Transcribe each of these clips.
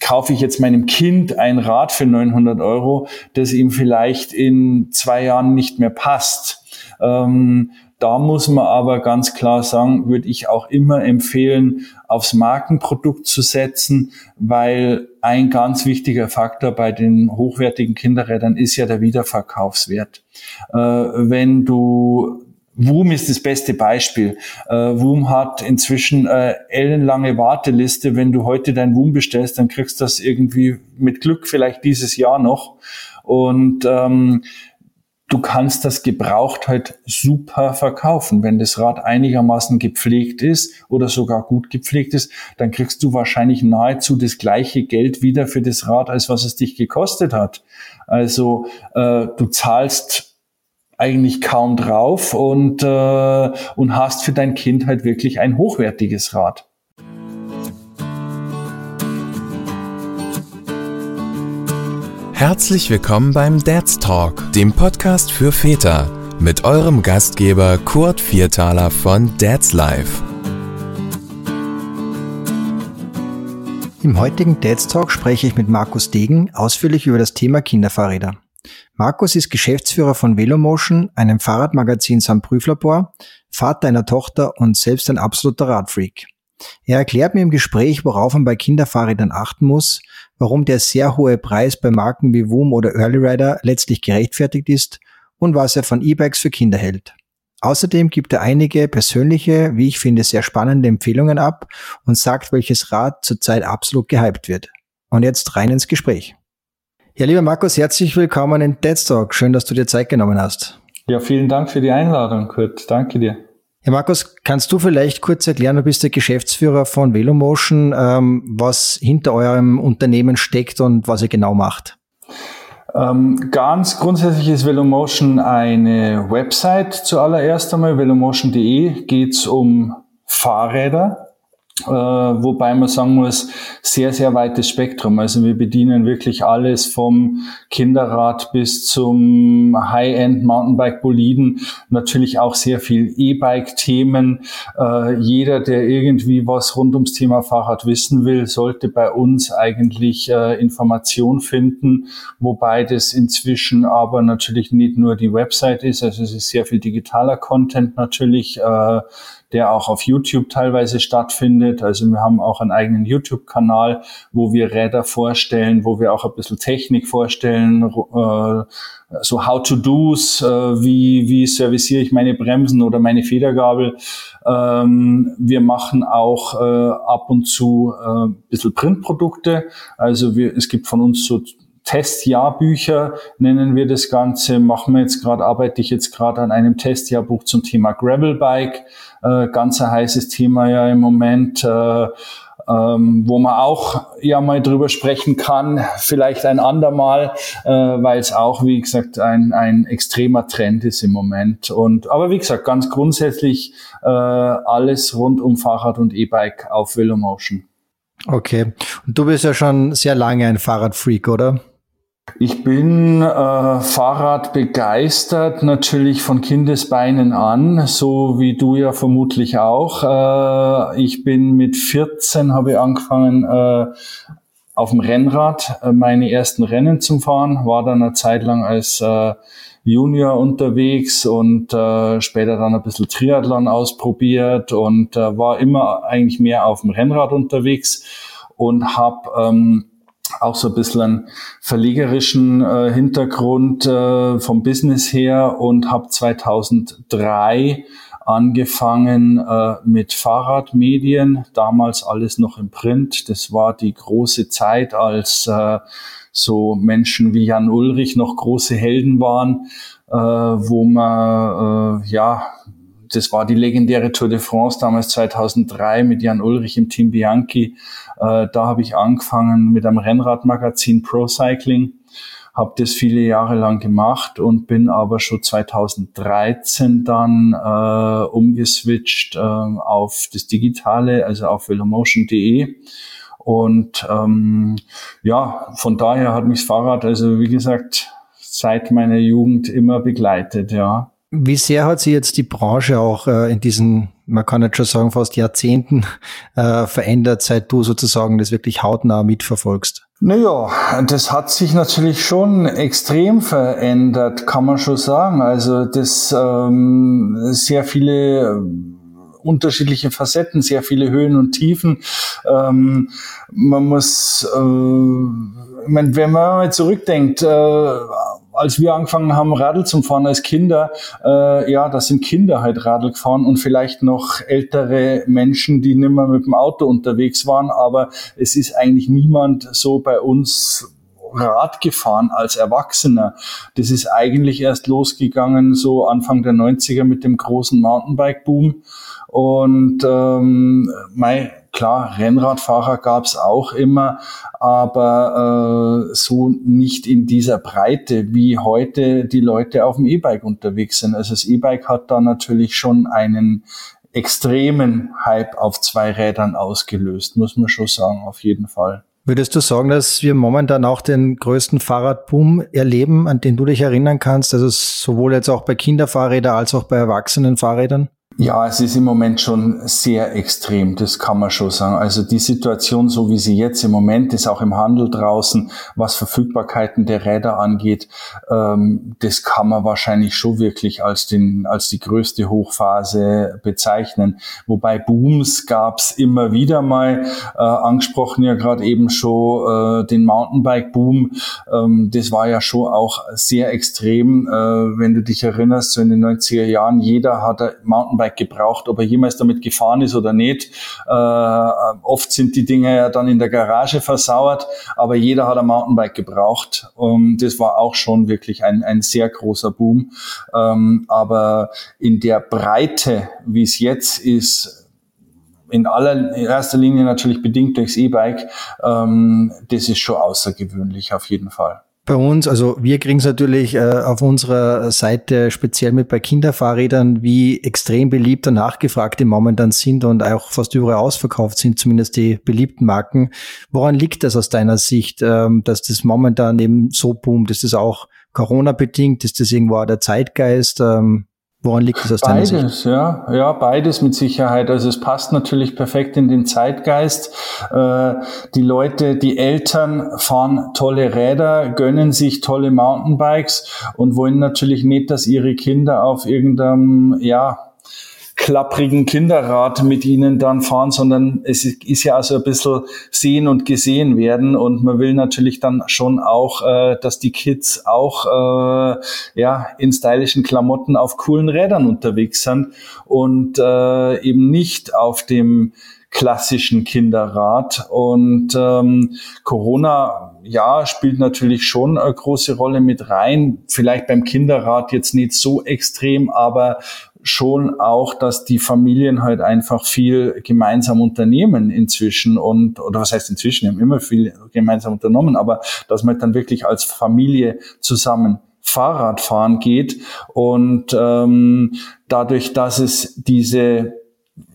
kaufe ich jetzt meinem Kind ein Rad für 900 Euro, das ihm vielleicht in zwei Jahren nicht mehr passt. Ähm, da muss man aber ganz klar sagen, würde ich auch immer empfehlen, aufs Markenprodukt zu setzen, weil ein ganz wichtiger Faktor bei den hochwertigen Kinderrädern ist ja der Wiederverkaufswert. Äh, wenn du Woom ist das beste Beispiel. Äh, Woom hat inzwischen äh, ellenlange Warteliste. Wenn du heute dein Woom bestellst, dann kriegst du das irgendwie mit Glück vielleicht dieses Jahr noch. Und ähm, du kannst das gebraucht halt super verkaufen. Wenn das Rad einigermaßen gepflegt ist oder sogar gut gepflegt ist, dann kriegst du wahrscheinlich nahezu das gleiche Geld wieder für das Rad, als was es dich gekostet hat. Also äh, du zahlst eigentlich kaum drauf und, äh, und hast für dein Kind halt wirklich ein hochwertiges Rad. Herzlich willkommen beim Dad's Talk, dem Podcast für Väter, mit eurem Gastgeber Kurt Viertaler von Dad's Life. Im heutigen Dad's Talk spreche ich mit Markus Degen ausführlich über das Thema Kinderfahrräder. Markus ist Geschäftsführer von Velomotion, einem Fahrradmagazin samt Prüflabor, Vater einer Tochter und selbst ein absoluter Radfreak. Er erklärt mir im Gespräch, worauf man bei Kinderfahrrädern achten muss, warum der sehr hohe Preis bei Marken wie Woom oder Early Rider letztlich gerechtfertigt ist und was er von E-Bikes für Kinder hält. Außerdem gibt er einige persönliche, wie ich finde, sehr spannende Empfehlungen ab und sagt, welches Rad zurzeit absolut gehypt wird. Und jetzt rein ins Gespräch. Ja, lieber Markus, herzlich willkommen in Dead Talk. Schön, dass du dir Zeit genommen hast. Ja, vielen Dank für die Einladung, Kurt. Danke dir. Ja, Markus, kannst du vielleicht kurz erklären, du bist der Geschäftsführer von Velomotion, ähm, was hinter eurem Unternehmen steckt und was ihr genau macht? Ähm, ganz grundsätzlich ist Velomotion eine Website zuallererst einmal. Velomotion.de geht es um Fahrräder, äh, wobei man sagen muss, sehr, sehr weites Spektrum. Also wir bedienen wirklich alles vom Kinderrad bis zum High-End Mountainbike-Boliden, natürlich auch sehr viel E-Bike-Themen. Äh, jeder, der irgendwie was rund ums Thema Fahrrad wissen will, sollte bei uns eigentlich äh, Information finden, wobei das inzwischen aber natürlich nicht nur die Website ist, also es ist sehr viel digitaler Content natürlich, äh, der auch auf YouTube teilweise stattfindet. Also wir haben auch einen eigenen YouTube-Kanal, wo wir Räder vorstellen, wo wir auch ein bisschen Technik vorstellen, äh, so How-to-Dos, äh, wie, wie serviciere ich meine Bremsen oder meine Federgabel. Ähm, wir machen auch äh, ab und zu äh, ein bisschen Printprodukte. Also wir, es gibt von uns so Testjahrbücher nennen wir das Ganze. Machen wir jetzt gerade, arbeite ich jetzt gerade an einem Testjahrbuch zum Thema Gravelbike. Äh, ganz ein heißes Thema ja im Moment. Äh, ähm, wo man auch ja mal drüber sprechen kann, vielleicht ein andermal, äh, weil es auch, wie gesagt, ein, ein extremer Trend ist im Moment. Und aber wie gesagt, ganz grundsätzlich äh, alles rund um Fahrrad und E-Bike auf Velomotion. Okay. Und du bist ja schon sehr lange ein Fahrradfreak, oder? Ich bin äh, Fahrrad begeistert, natürlich von Kindesbeinen an, so wie du ja vermutlich auch. Äh, ich bin mit 14 habe ich angefangen äh, auf dem Rennrad äh, meine ersten Rennen zu fahren, war dann eine Zeit lang als äh, Junior unterwegs und äh, später dann ein bisschen Triathlon ausprobiert und äh, war immer eigentlich mehr auf dem Rennrad unterwegs und habe ähm, auch so ein bisschen einen verlegerischen äh, Hintergrund äh, vom Business her und habe 2003 angefangen äh, mit Fahrradmedien, damals alles noch im Print. Das war die große Zeit, als äh, so Menschen wie Jan Ulrich noch große Helden waren, äh, wo man äh, ja das war die legendäre Tour de France damals 2003 mit Jan Ulrich im Team Bianchi. Äh, da habe ich angefangen mit einem Rennradmagazin Pro Cycling, habe das viele Jahre lang gemacht und bin aber schon 2013 dann äh, umgeswitcht äh, auf das Digitale, also auf velomotion.de. Und ähm, ja, von daher hat mich das Fahrrad, also wie gesagt, seit meiner Jugend immer begleitet, ja. Wie sehr hat sich jetzt die Branche auch äh, in diesen, man kann jetzt schon sagen, fast Jahrzehnten äh, verändert, seit du sozusagen das wirklich hautnah mitverfolgst? Naja, das hat sich natürlich schon extrem verändert, kann man schon sagen. Also das ähm, sehr viele unterschiedliche Facetten, sehr viele Höhen und Tiefen. Ähm, man muss, äh, ich meine, wenn man mal zurückdenkt, äh, als wir angefangen haben, Radl zu fahren als Kinder, äh, ja, da sind Kinder halt Radl gefahren und vielleicht noch ältere Menschen, die nimmer mit dem Auto unterwegs waren, aber es ist eigentlich niemand so bei uns Rad gefahren als Erwachsener. Das ist eigentlich erst losgegangen so Anfang der 90er mit dem großen Mountainbike-Boom. Und ähm, mein, klar, Rennradfahrer gab's auch immer, aber äh, so nicht in dieser Breite, wie heute die Leute auf dem E-Bike unterwegs sind. Also das E-Bike hat da natürlich schon einen extremen Hype auf zwei Rädern ausgelöst, muss man schon sagen, auf jeden Fall. Würdest du sagen, dass wir momentan auch den größten Fahrradboom erleben, an den du dich erinnern kannst? Also sowohl jetzt auch bei Kinderfahrrädern als auch bei erwachsenen Fahrrädern? Ja, es ist im Moment schon sehr extrem, das kann man schon sagen. Also die Situation, so wie sie jetzt im Moment ist, auch im Handel draußen, was Verfügbarkeiten der Räder angeht, ähm, das kann man wahrscheinlich schon wirklich als, den, als die größte Hochphase bezeichnen. Wobei Booms gab's immer wieder mal, äh, angesprochen ja gerade eben schon äh, den Mountainbike-Boom. Ähm, das war ja schon auch sehr extrem, äh, wenn du dich erinnerst, so in den 90er Jahren, jeder hatte Mountainbike Mountainbike gebraucht, ob er jemals damit gefahren ist oder nicht. Äh, oft sind die Dinge ja dann in der Garage versauert, aber jeder hat ein Mountainbike gebraucht. Und das war auch schon wirklich ein, ein sehr großer Boom. Ähm, aber in der Breite, wie es jetzt ist, in aller in erster Linie natürlich bedingt durchs E-Bike, ähm, das ist schon außergewöhnlich auf jeden Fall bei uns, also wir kriegen es natürlich äh, auf unserer Seite speziell mit bei Kinderfahrrädern, wie extrem beliebt und nachgefragt die momentan sind und auch fast überall ausverkauft sind, zumindest die beliebten Marken. Woran liegt das aus deiner Sicht, ähm, dass das momentan eben so boomt? Ist das auch Corona-bedingt? Ist das irgendwo auch der Zeitgeist? Ähm, Woran liegt es aus deiner Sicht? Beides, ja, ja, beides mit Sicherheit. Also es passt natürlich perfekt in den Zeitgeist. Äh, die Leute, die Eltern fahren tolle Räder, gönnen sich tolle Mountainbikes und wollen natürlich nicht, dass ihre Kinder auf irgendeinem, ja, klapprigen Kinderrad mit ihnen dann fahren, sondern es ist ja also ein bisschen sehen und gesehen werden und man will natürlich dann schon auch, äh, dass die Kids auch äh, ja in stylischen Klamotten auf coolen Rädern unterwegs sind und äh, eben nicht auf dem klassischen Kinderrad. Und ähm, Corona, ja, spielt natürlich schon eine große Rolle mit rein. Vielleicht beim Kinderrad jetzt nicht so extrem, aber schon auch, dass die Familien halt einfach viel gemeinsam unternehmen inzwischen und, oder was heißt inzwischen, haben immer viel gemeinsam unternommen, aber dass man dann wirklich als Familie zusammen Fahrrad fahren geht und ähm, dadurch, dass es diese,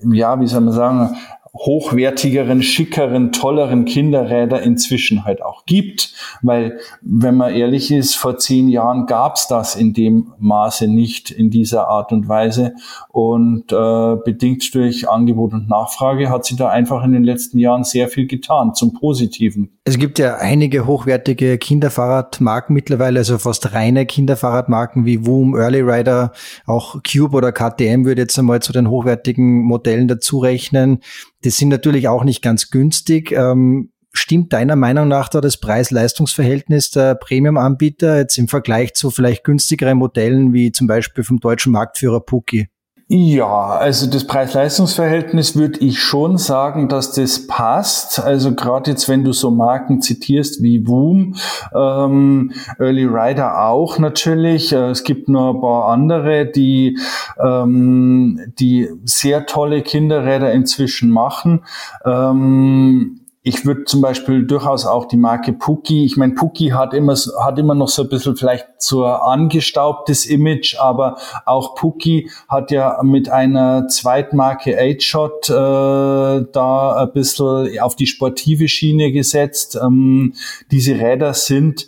ja, wie soll man sagen, hochwertigeren, schickeren, tolleren Kinderräder inzwischen halt auch gibt. Weil, wenn man ehrlich ist, vor zehn Jahren gab's das in dem Maße nicht in dieser Art und Weise. Und äh, bedingt durch Angebot und Nachfrage hat sich da einfach in den letzten Jahren sehr viel getan, zum Positiven. Es gibt ja einige hochwertige Kinderfahrradmarken mittlerweile, also fast reine Kinderfahrradmarken wie Woom, Early Rider, auch Cube oder KTM würde jetzt einmal zu den hochwertigen Modellen dazu rechnen. Das sind natürlich auch nicht ganz günstig. Ähm, stimmt deiner Meinung nach da das Preis-Leistungs-Verhältnis der Premium-Anbieter jetzt im Vergleich zu vielleicht günstigeren Modellen wie zum Beispiel vom deutschen Marktführer Puki? Ja, also das Preis-Leistungs-Verhältnis würde ich schon sagen, dass das passt. Also gerade jetzt, wenn du so Marken zitierst wie Woom, ähm, Early Rider auch natürlich. Äh, es gibt noch ein paar andere, die, ähm, die sehr tolle Kinderräder inzwischen machen. Ähm, ich würde zum Beispiel durchaus auch die Marke Puki, ich meine, Puki hat immer, hat immer noch so ein bisschen vielleicht so ein angestaubtes Image, aber auch Puki hat ja mit einer Zweitmarke 8-Shot äh, da ein bisschen auf die sportive Schiene gesetzt. Ähm, diese Räder sind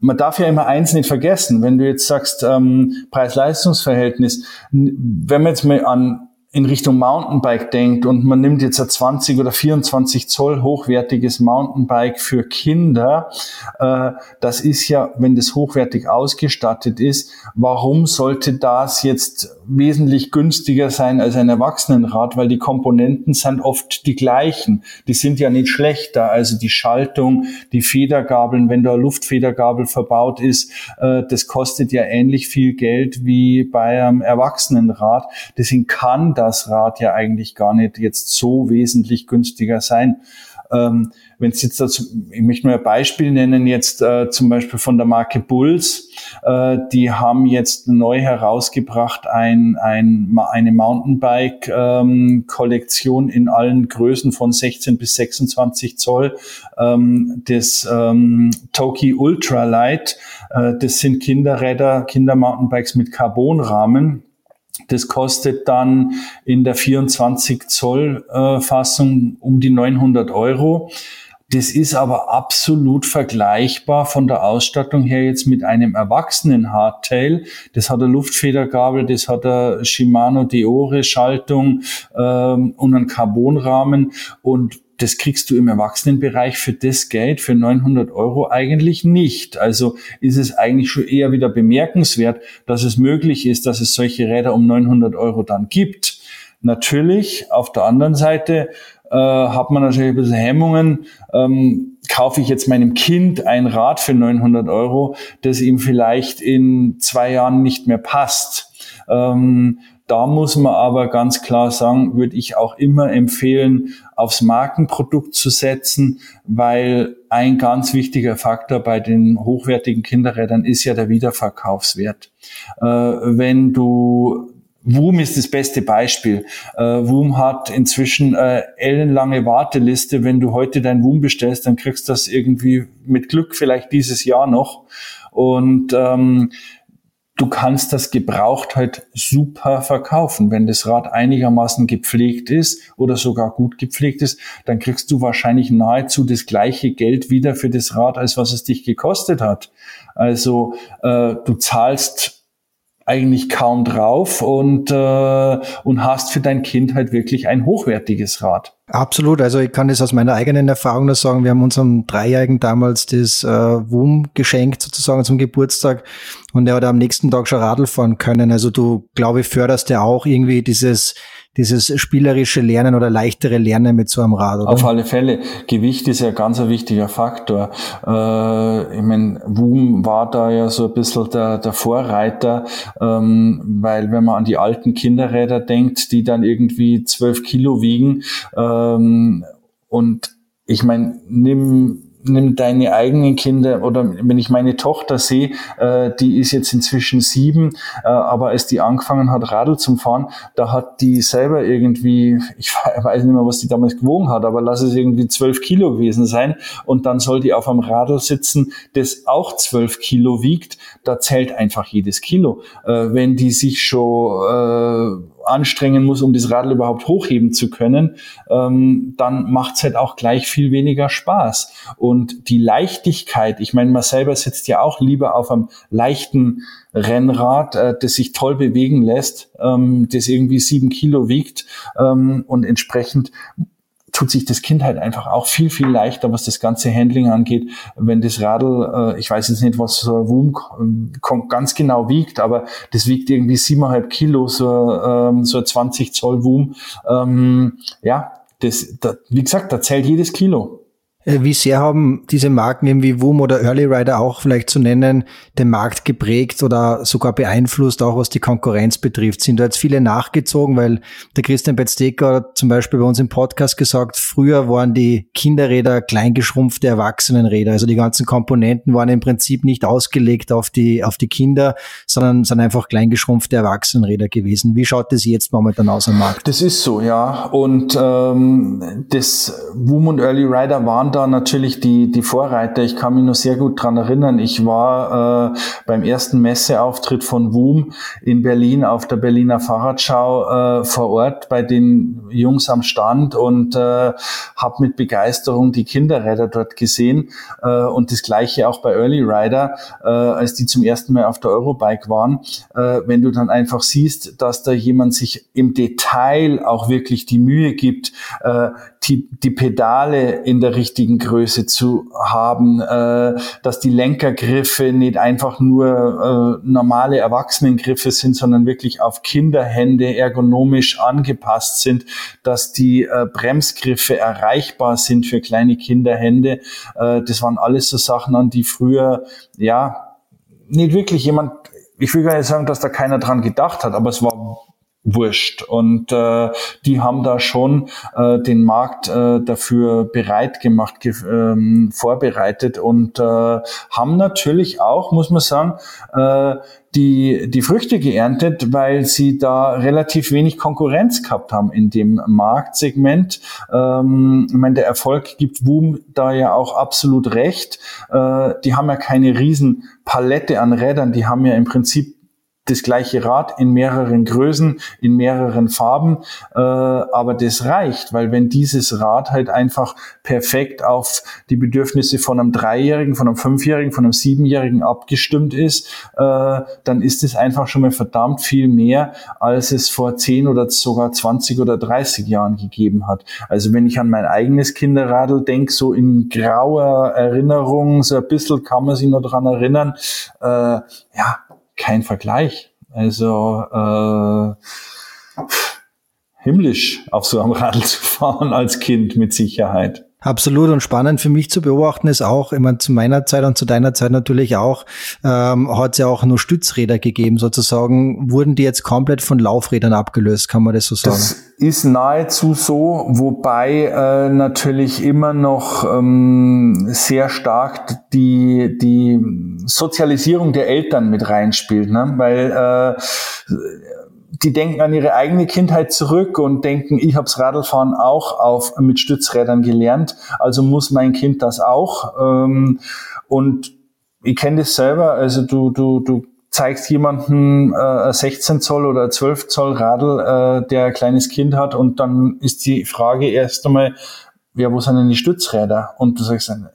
man darf ja immer eins nicht vergessen, wenn du jetzt sagst, ähm, Preis-Leistungs-Verhältnis, wenn man jetzt mal an in Richtung Mountainbike denkt und man nimmt jetzt ein 20 oder 24 Zoll hochwertiges Mountainbike für Kinder, äh, das ist ja, wenn das hochwertig ausgestattet ist, warum sollte das jetzt wesentlich günstiger sein als ein Erwachsenenrad, weil die Komponenten sind oft die gleichen. Die sind ja nicht schlechter, also die Schaltung, die Federgabeln, wenn da Luftfedergabel verbaut ist, äh, das kostet ja ähnlich viel Geld wie bei einem Erwachsenenrad. Deswegen kann das Rad ja eigentlich gar nicht jetzt so wesentlich günstiger sein. Ähm, Wenn jetzt dazu, ich möchte nur ein Beispiel nennen, jetzt äh, zum Beispiel von der Marke Bulls, äh, die haben jetzt neu herausgebracht ein, ein, eine Mountainbike-Kollektion ähm, in allen Größen von 16 bis 26 Zoll, ähm, das ähm, Toki Ultralight, äh, das sind Kinderräder, Kindermountainbikes mit Carbonrahmen das kostet dann in der 24 Zoll äh, Fassung um die 900 Euro. Das ist aber absolut vergleichbar von der Ausstattung her jetzt mit einem erwachsenen Hardtail. Das hat eine Luftfedergabel, das hat eine Shimano Deore Schaltung ähm, und einen Carbonrahmen und das kriegst du im Erwachsenenbereich für das Geld, für 900 Euro eigentlich nicht. Also ist es eigentlich schon eher wieder bemerkenswert, dass es möglich ist, dass es solche Räder um 900 Euro dann gibt. Natürlich, auf der anderen Seite äh, hat man natürlich ein bisschen Hemmungen. Ähm, kaufe ich jetzt meinem Kind ein Rad für 900 Euro, das ihm vielleicht in zwei Jahren nicht mehr passt. Ähm, da muss man aber ganz klar sagen, würde ich auch immer empfehlen, aufs Markenprodukt zu setzen, weil ein ganz wichtiger Faktor bei den hochwertigen Kinderrädern ist ja der Wiederverkaufswert. Äh, wenn du Woom ist das beste Beispiel. Äh, Woom hat inzwischen äh, ellenlange Warteliste. Wenn du heute dein Woom bestellst, dann kriegst du das irgendwie mit Glück vielleicht dieses Jahr noch. Und ähm, du kannst das gebraucht halt super verkaufen. Wenn das Rad einigermaßen gepflegt ist oder sogar gut gepflegt ist, dann kriegst du wahrscheinlich nahezu das gleiche Geld wieder für das Rad, als was es dich gekostet hat. Also äh, du zahlst eigentlich kaum drauf und, äh, und hast für dein Kind halt wirklich ein hochwertiges Rad. Absolut, also ich kann das aus meiner eigenen Erfahrung nur sagen, wir haben unserem Dreijährigen damals das äh, WUM geschenkt sozusagen zum Geburtstag und er hat am nächsten Tag schon Radl fahren können. Also du, glaube ich, förderst ja auch irgendwie dieses dieses spielerische Lernen oder leichtere Lernen mit so einem Rad, oder? Auf alle Fälle. Gewicht ist ja ganz ein wichtiger Faktor. Äh, ich meine, WUM war da ja so ein bisschen der, der Vorreiter, ähm, weil wenn man an die alten Kinderräder denkt, die dann irgendwie zwölf Kilo wiegen ähm, und ich meine, nimm nimm deine eigenen Kinder oder wenn ich meine Tochter sehe, äh, die ist jetzt inzwischen sieben, äh, aber als die angefangen hat, Radl zum Fahren, da hat die selber irgendwie, ich weiß nicht mehr, was die damals gewogen hat, aber lass es irgendwie zwölf Kilo gewesen sein und dann soll die auf einem Radl sitzen, das auch zwölf Kilo wiegt, da zählt einfach jedes Kilo. Äh, wenn die sich schon äh, anstrengen muss, um das Radl überhaupt hochheben zu können, ähm, dann macht es halt auch gleich viel weniger Spaß. Und die Leichtigkeit, ich meine, man selber sitzt ja auch lieber auf einem leichten Rennrad, äh, das sich toll bewegen lässt, ähm, das irgendwie sieben Kilo wiegt ähm, und entsprechend tut sich das Kind halt einfach auch viel, viel leichter, was das ganze Handling angeht, wenn das Radl, äh, ich weiß jetzt nicht, was so ein Wum ganz genau wiegt, aber das wiegt irgendwie siebeneinhalb Kilo, so, ähm, so ein 20 Zoll Wum. Ähm, ja, das, da, wie gesagt, da zählt jedes Kilo. Äh, wie sehr haben diese Marken eben wie Woom oder Early Rider auch vielleicht zu nennen, den Markt geprägt oder sogar beeinflusst, auch was die Konkurrenz betrifft? Sind da jetzt viele nachgezogen, weil der Christian Betzdecker hat zum Beispiel bei uns im Podcast gesagt, früher waren die Kinderräder kleingeschrumpfte Erwachsenenräder. Also die ganzen Komponenten waren im Prinzip nicht ausgelegt auf die, auf die Kinder, sondern sind einfach kleingeschrumpfte Erwachsenenräder gewesen. Wie schaut das jetzt momentan aus am Markt? Das ist so, ja. Und ähm, das Woom und Early Rider waren da natürlich die, die Vorreiter. Ich kann mich nur sehr gut dran erinnern. Ich war äh, beim ersten Messeauftritt von WUM in Berlin auf der Berliner Fahrradschau äh, vor Ort bei den Jungs am Stand und äh, habe mit Begeisterung die Kinderräder dort gesehen. Äh, und das gleiche auch bei Early Rider, äh, als die zum ersten Mal auf der Eurobike waren. Äh, wenn du dann einfach siehst, dass da jemand sich im Detail auch wirklich die Mühe gibt, äh, die, die Pedale in der richtigen Größe zu haben, äh, dass die Lenkergriffe nicht einfach nur äh, normale Erwachsenengriffe sind, sondern wirklich auf Kinderhände ergonomisch angepasst sind, dass die äh, Bremsgriffe erreichbar sind für kleine Kinderhände. Äh, das waren alles so Sachen, an die früher ja nicht wirklich jemand ich will gar nicht sagen, dass da keiner dran gedacht hat, aber es war wurscht. Und äh, die haben da schon äh, den Markt äh, dafür bereit gemacht, ge ähm, vorbereitet und äh, haben natürlich auch, muss man sagen, äh, die, die Früchte geerntet, weil sie da relativ wenig Konkurrenz gehabt haben in dem Marktsegment. Ähm, ich meine, der Erfolg gibt Boom da ja auch absolut recht. Äh, die haben ja keine riesen Palette an Rädern, die haben ja im Prinzip das gleiche Rad in mehreren Größen, in mehreren Farben, äh, aber das reicht, weil wenn dieses Rad halt einfach perfekt auf die Bedürfnisse von einem Dreijährigen, von einem Fünfjährigen, von einem Siebenjährigen abgestimmt ist, äh, dann ist es einfach schon mal verdammt viel mehr, als es vor zehn oder sogar 20 oder 30 Jahren gegeben hat. Also wenn ich an mein eigenes Kinderradl denke, so in grauer Erinnerung, so ein bisschen kann man sich noch dran erinnern, äh, ja, kein Vergleich. Also äh, himmlisch auf so einem Radl zu fahren als Kind mit Sicherheit. Absolut und spannend für mich zu beobachten ist auch, immer zu meiner Zeit und zu deiner Zeit natürlich auch, ähm, hat es ja auch nur Stützräder gegeben sozusagen. Wurden die jetzt komplett von Laufrädern abgelöst, kann man das so sagen? Das ist nahezu so, wobei äh, natürlich immer noch ähm, sehr stark die, die Sozialisierung der Eltern mit reinspielt, ne? weil äh, die denken an ihre eigene Kindheit zurück und denken, ich habe Radlfahren auch auf, mit Stützrädern gelernt, also muss mein Kind das auch. Ähm, und ich kenne das selber, also du, du, du zeigst jemanden äh, 16 Zoll oder 12 Zoll Radl, äh, der ein kleines Kind hat und dann ist die Frage erst einmal, ja, wo sind denn die Stützräder? Und du sagst dann,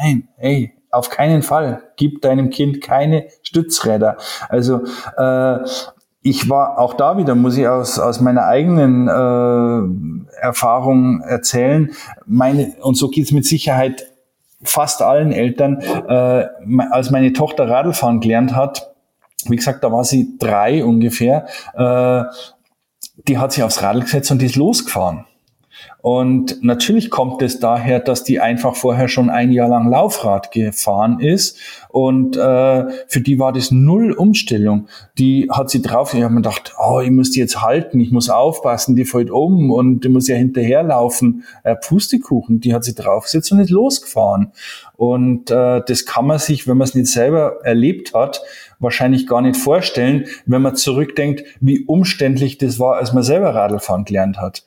nein, ey, auf keinen Fall. Gib deinem Kind keine Stützräder. Also äh, ich war auch da wieder, muss ich aus, aus meiner eigenen äh, Erfahrung erzählen. Meine, und so geht's mit Sicherheit fast allen Eltern. Äh, als meine Tochter Radlfahren gelernt hat, wie gesagt, da war sie drei ungefähr, äh, die hat sich aufs Radl gesetzt und die ist losgefahren. Und natürlich kommt es daher, dass die einfach vorher schon ein Jahr lang Laufrad gefahren ist. Und äh, für die war das null Umstellung. Die hat sie drauf, ich habe mir gedacht, oh, ich muss die jetzt halten, ich muss aufpassen, die fällt um und die muss ja hinterherlaufen. Äh, Pustekuchen, die hat sie draufgesetzt und ist losgefahren. Und äh, das kann man sich, wenn man es nicht selber erlebt hat, wahrscheinlich gar nicht vorstellen, wenn man zurückdenkt, wie umständlich das war, als man selber Radlfahren gelernt hat.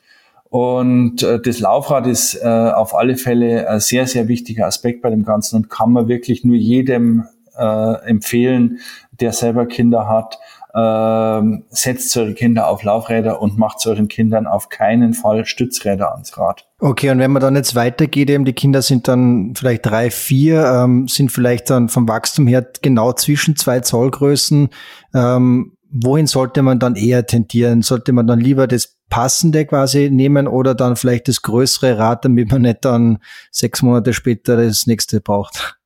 Und äh, das Laufrad ist äh, auf alle Fälle ein sehr, sehr wichtiger Aspekt bei dem Ganzen und kann man wirklich nur jedem äh, empfehlen, der selber Kinder hat. Äh, setzt eure Kinder auf Laufräder und macht euren Kindern auf keinen Fall Stützräder ans Rad. Okay, und wenn man dann jetzt weitergeht, eben die Kinder sind dann vielleicht drei, vier, ähm, sind vielleicht dann vom Wachstum her genau zwischen zwei Zollgrößen. Ähm, wohin sollte man dann eher tendieren? Sollte man dann lieber das passende quasi nehmen oder dann vielleicht das größere Rad, damit man nicht dann sechs Monate später das nächste braucht?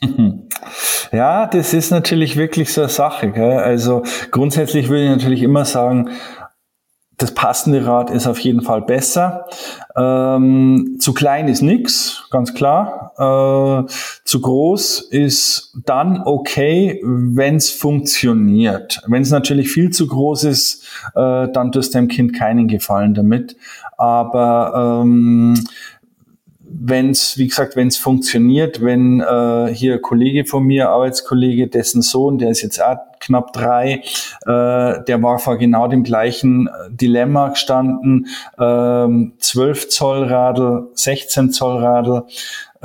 Ja, das ist natürlich wirklich so eine Sache. Gell? Also grundsätzlich würde ich natürlich immer sagen, das passende Rad ist auf jeden Fall besser. Ähm, zu klein ist nix, ganz klar. Äh, zu groß ist dann okay, wenn es funktioniert. Wenn es natürlich viel zu groß ist, äh, dann tust dem Kind keinen Gefallen damit. Aber ähm, wenn es, wie gesagt, wenn es funktioniert, wenn äh, hier Kollege von mir, Arbeitskollege, dessen Sohn, der ist jetzt knapp drei, äh, der war vor genau dem gleichen äh, Dilemma gestanden, ähm, 12 Zoll Radl, 16 Zoll Radl,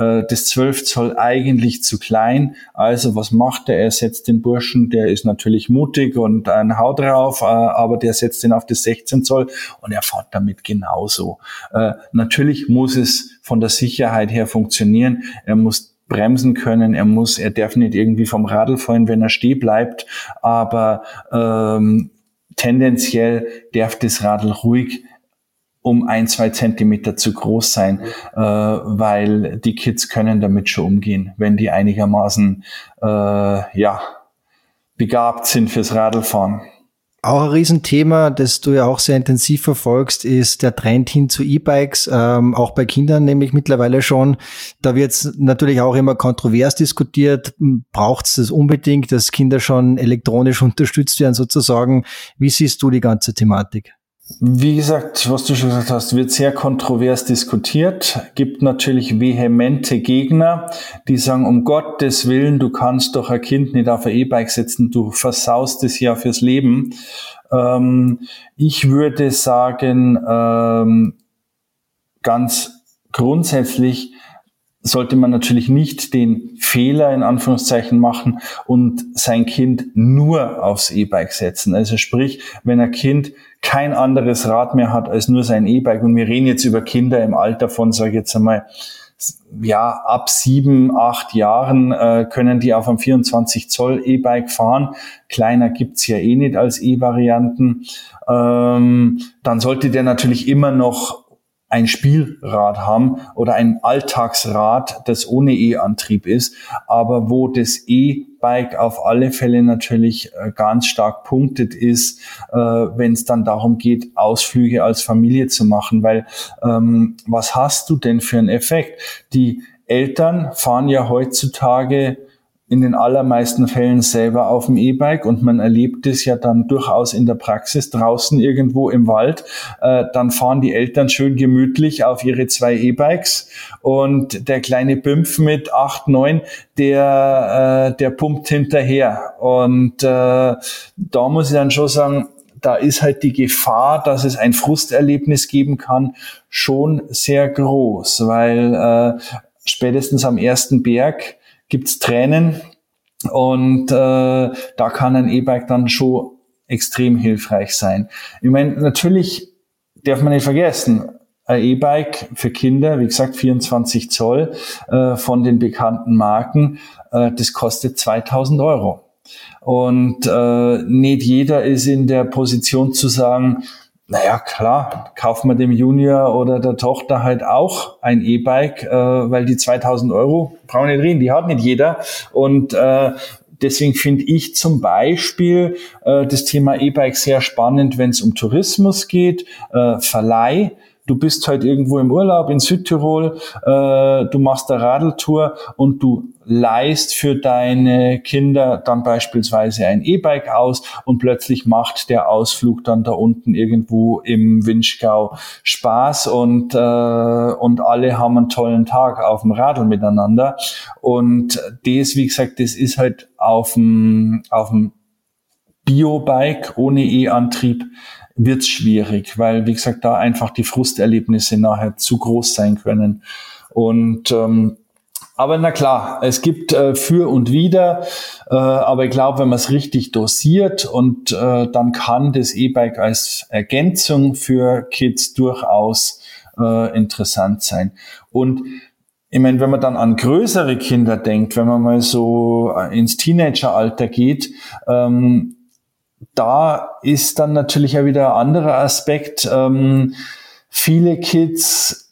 äh, das 12 Zoll eigentlich zu klein. Also was macht er? Er setzt den Burschen, der ist natürlich mutig und ein Haut drauf, äh, aber der setzt ihn auf das 16 Zoll und er fährt damit genauso. Äh, natürlich muss es von der Sicherheit her funktionieren. Er muss bremsen können, er muss, er darf nicht irgendwie vom Radl fallen, wenn er stehen bleibt, aber ähm, tendenziell darf das Radl ruhig um ein, zwei Zentimeter zu groß sein, äh, weil die Kids können damit schon umgehen, wenn die einigermaßen äh, ja begabt sind fürs Radlfahren. Auch ein Riesenthema, das du ja auch sehr intensiv verfolgst, ist der Trend hin zu E-Bikes, ähm, auch bei Kindern nämlich mittlerweile schon. Da wird es natürlich auch immer kontrovers diskutiert. Braucht es das unbedingt, dass Kinder schon elektronisch unterstützt werden sozusagen? Wie siehst du die ganze Thematik? Wie gesagt, was du schon gesagt hast, wird sehr kontrovers diskutiert. Gibt natürlich vehemente Gegner, die sagen, um Gottes Willen, du kannst doch ein Kind nicht auf ein E-Bike setzen, du versaust es ja fürs Leben. Ähm, ich würde sagen, ähm, ganz grundsätzlich sollte man natürlich nicht den Fehler in Anführungszeichen machen und sein Kind nur aufs E-Bike setzen. Also sprich, wenn ein Kind kein anderes Rad mehr hat als nur sein E-Bike und wir reden jetzt über Kinder im Alter von, sage ich jetzt einmal, ja, ab sieben, acht Jahren äh, können die auf einem 24 Zoll E-Bike fahren. Kleiner gibt's ja eh nicht als E-Varianten. Ähm, dann sollte der natürlich immer noch ein Spielrad haben oder ein Alltagsrad, das ohne E-Antrieb ist, aber wo das E-Bike auf alle Fälle natürlich äh, ganz stark punktet ist, äh, wenn es dann darum geht, Ausflüge als Familie zu machen, weil ähm, was hast du denn für einen Effekt? Die Eltern fahren ja heutzutage in den allermeisten Fällen selber auf dem E-Bike und man erlebt es ja dann durchaus in der Praxis draußen irgendwo im Wald. Äh, dann fahren die Eltern schön gemütlich auf ihre zwei E-Bikes und der kleine Bümpf mit acht neun, der, äh, der pumpt hinterher. Und äh, da muss ich dann schon sagen, da ist halt die Gefahr, dass es ein Frusterlebnis geben kann, schon sehr groß, weil äh, spätestens am ersten Berg gibt's Tränen und äh, da kann ein E-Bike dann schon extrem hilfreich sein. Ich meine, natürlich darf man nicht vergessen, ein E-Bike für Kinder, wie gesagt 24 Zoll äh, von den bekannten Marken, äh, das kostet 2000 Euro. Und äh, nicht jeder ist in der Position zu sagen, naja, klar, kauft man dem Junior oder der Tochter halt auch ein E-Bike, äh, weil die 2000 Euro, brauchen nicht reden, die hat nicht jeder. Und äh, deswegen finde ich zum Beispiel äh, das Thema E-Bike sehr spannend, wenn es um Tourismus geht, äh, Verleih du bist halt irgendwo im Urlaub in Südtirol, äh, du machst eine Radeltour und du leist für deine Kinder dann beispielsweise ein E-Bike aus und plötzlich macht der Ausflug dann da unten irgendwo im Winschgau Spaß und, äh, und alle haben einen tollen Tag auf dem Radl miteinander. Und das, wie gesagt, das ist halt auf dem, auf dem Biobike ohne E-Antrieb wird es schwierig, weil, wie gesagt, da einfach die Frusterlebnisse nachher zu groß sein können. Und ähm, aber na klar, es gibt äh, für und wider, äh, aber ich glaube, wenn man es richtig dosiert und äh, dann kann das E-Bike als Ergänzung für Kids durchaus äh, interessant sein. Und ich meine, wenn man dann an größere Kinder denkt, wenn man mal so äh, ins Teenageralter geht, ähm, da ist dann natürlich ja wieder ein anderer Aspekt. Ähm, viele Kids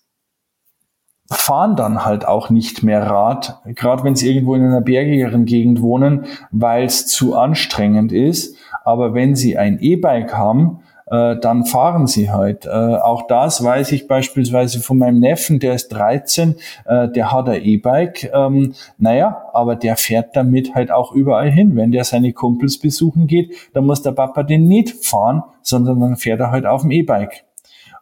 fahren dann halt auch nicht mehr Rad, gerade wenn sie irgendwo in einer bergigeren Gegend wohnen, weil es zu anstrengend ist. Aber wenn sie ein E-Bike haben, äh, dann fahren sie halt. Äh, auch das weiß ich beispielsweise von meinem Neffen, der ist 13, äh, der hat ein E-Bike. Ähm, naja, aber der fährt damit halt auch überall hin. Wenn der seine Kumpels besuchen geht, dann muss der Papa den nicht fahren, sondern dann fährt er halt auf dem E-Bike.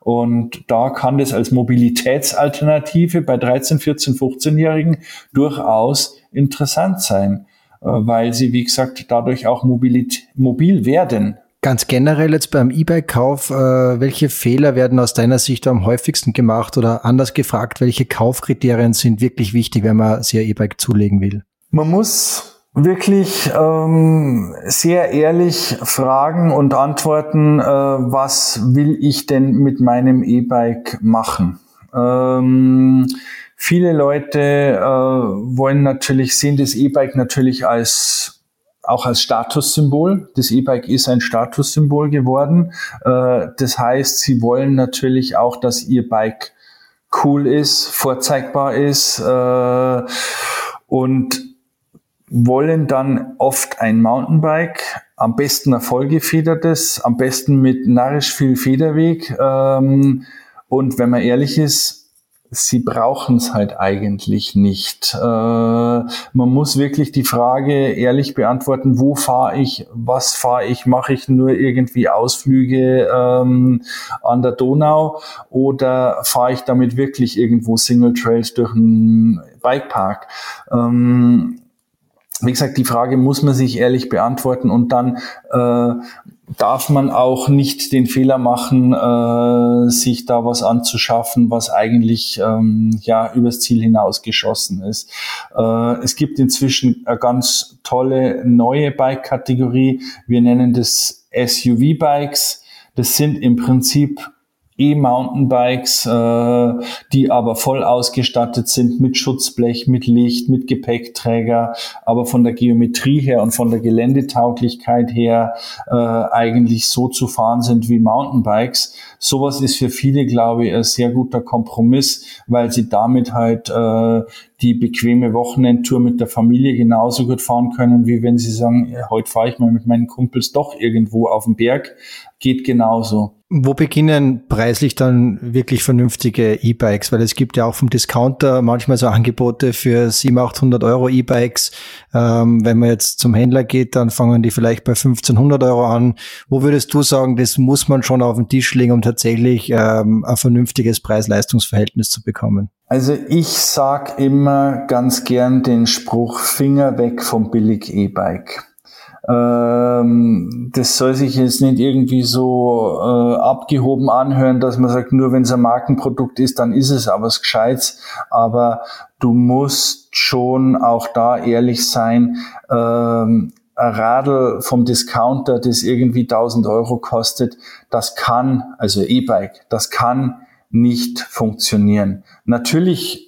Und da kann das als Mobilitätsalternative bei 13, 14, 15-Jährigen durchaus interessant sein, äh, weil sie, wie gesagt, dadurch auch mobil werden Ganz generell jetzt beim E-Bike-Kauf, äh, welche Fehler werden aus deiner Sicht am häufigsten gemacht oder anders gefragt, welche Kaufkriterien sind wirklich wichtig, wenn man sich ein E-Bike zulegen will? Man muss wirklich ähm, sehr ehrlich fragen und antworten, äh, was will ich denn mit meinem E-Bike machen? Ähm, viele Leute äh, wollen natürlich, sehen das E-Bike natürlich als auch als Statussymbol. Das E-Bike ist ein Statussymbol geworden. Äh, das heißt, sie wollen natürlich auch, dass ihr Bike cool ist, vorzeigbar ist äh, und wollen dann oft ein Mountainbike, am besten ein vollgefedertes, am besten mit narrisch viel Federweg. Ähm, und wenn man ehrlich ist, sie brauchen es halt eigentlich nicht. Äh, man muss wirklich die Frage ehrlich beantworten, wo fahre ich, was fahre ich, mache ich nur irgendwie Ausflüge ähm, an der Donau oder fahre ich damit wirklich irgendwo Single Trails durch einen Bikepark? Ähm, wie gesagt, die Frage muss man sich ehrlich beantworten und dann äh, darf man auch nicht den Fehler machen, äh, sich da was anzuschaffen, was eigentlich ähm, ja übers Ziel hinaus geschossen ist. Äh, es gibt inzwischen eine ganz tolle neue Bike-Kategorie. Wir nennen das SUV-Bikes. Das sind im Prinzip E-Mountainbikes, äh, die aber voll ausgestattet sind mit Schutzblech, mit Licht, mit Gepäckträger, aber von der Geometrie her und von der Geländetauglichkeit her äh, eigentlich so zu fahren sind wie Mountainbikes. Sowas ist für viele, glaube ich, ein sehr guter Kompromiss, weil sie damit halt äh, die bequeme Wochenendtour mit der Familie genauso gut fahren können, wie wenn sie sagen, heute fahre ich mal mit meinen Kumpels doch irgendwo auf den Berg. Geht genauso. Wo beginnen preislich dann wirklich vernünftige E-Bikes? Weil es gibt ja auch vom Discounter manchmal so Angebote für 700, 800 Euro E-Bikes. Ähm, wenn man jetzt zum Händler geht, dann fangen die vielleicht bei 1500 Euro an. Wo würdest du sagen, das muss man schon auf den Tisch legen, um tatsächlich ähm, ein vernünftiges Preis-Leistungs-Verhältnis zu bekommen? Also ich sag immer ganz gern den Spruch Finger weg vom billig E-Bike. Ähm, das soll sich jetzt nicht irgendwie so äh, abgehoben anhören, dass man sagt, nur wenn es ein Markenprodukt ist, dann ist es aber was Gescheites. Aber du musst schon auch da ehrlich sein. Ähm, ein Radl vom Discounter, das irgendwie 1000 Euro kostet, das kann, also E-Bike, das kann nicht funktionieren. Natürlich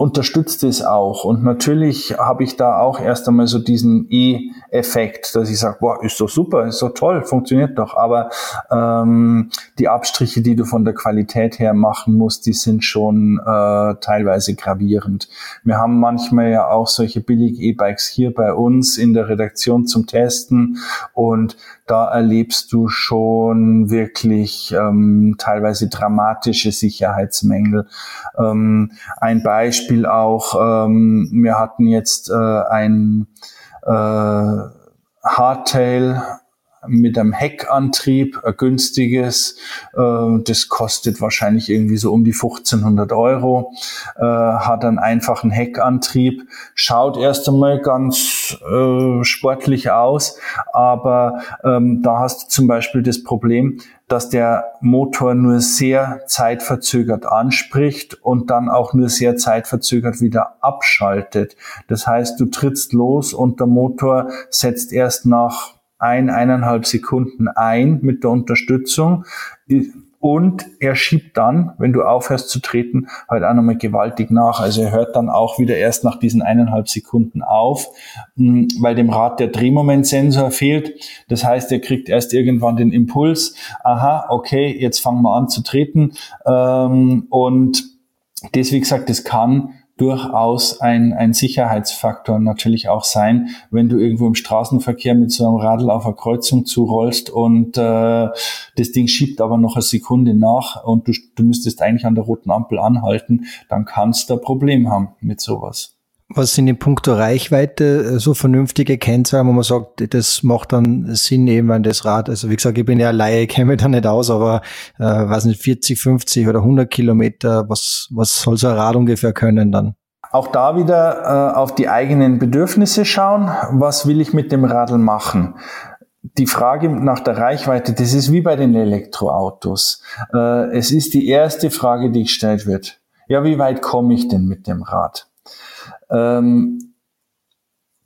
unterstützt es auch. Und natürlich habe ich da auch erst einmal so diesen E-Effekt, dass ich sage, boah, ist doch super, ist doch toll, funktioniert doch. Aber ähm, die Abstriche, die du von der Qualität her machen musst, die sind schon äh, teilweise gravierend. Wir haben manchmal ja auch solche Billig-E-Bikes hier bei uns in der Redaktion zum Testen und da erlebst du schon wirklich ähm, teilweise dramatische Sicherheitsmängel. Ähm, ein Beispiel auch, ähm, wir hatten jetzt äh, ein äh, Hardtail mit einem Heckantrieb, ein günstiges, äh, das kostet wahrscheinlich irgendwie so um die 1500 Euro, äh, hat einen einfachen Heckantrieb, schaut erst einmal ganz äh, sportlich aus, aber ähm, da hast du zum Beispiel das Problem, dass der Motor nur sehr zeitverzögert anspricht und dann auch nur sehr zeitverzögert wieder abschaltet. Das heißt, du trittst los und der Motor setzt erst nach ein, eineinhalb Sekunden ein mit der Unterstützung. Und er schiebt dann, wenn du aufhörst zu treten, halt auch nochmal gewaltig nach. Also er hört dann auch wieder erst nach diesen eineinhalb Sekunden auf, hm, weil dem Rad der Drehmomentsensor fehlt. Das heißt, er kriegt erst irgendwann den Impuls, aha, okay, jetzt fangen wir an zu treten. Ähm, und das, wie gesagt, das kann durchaus ein, ein Sicherheitsfaktor natürlich auch sein, wenn du irgendwo im Straßenverkehr mit so einem Radl auf einer Kreuzung zurollst und äh, das Ding schiebt aber noch eine Sekunde nach und du, du müsstest eigentlich an der roten Ampel anhalten, dann kannst du ein Problem haben mit sowas. Was sind in puncto Reichweite äh, so vernünftige Kennzahlen, wo man sagt, das macht dann Sinn eben an das Rad? Also wie gesagt, ich bin ja Laie, kenne mich da nicht aus, aber äh, weiß nicht, 40, 50 oder 100 Kilometer, was, was soll so ein Rad ungefähr können dann? Auch da wieder äh, auf die eigenen Bedürfnisse schauen. Was will ich mit dem Radl machen? die Frage nach der Reichweite, das ist wie bei den Elektroautos. Äh, es ist die erste Frage, die gestellt wird. Ja, wie weit komme ich denn mit dem Rad? Ähm,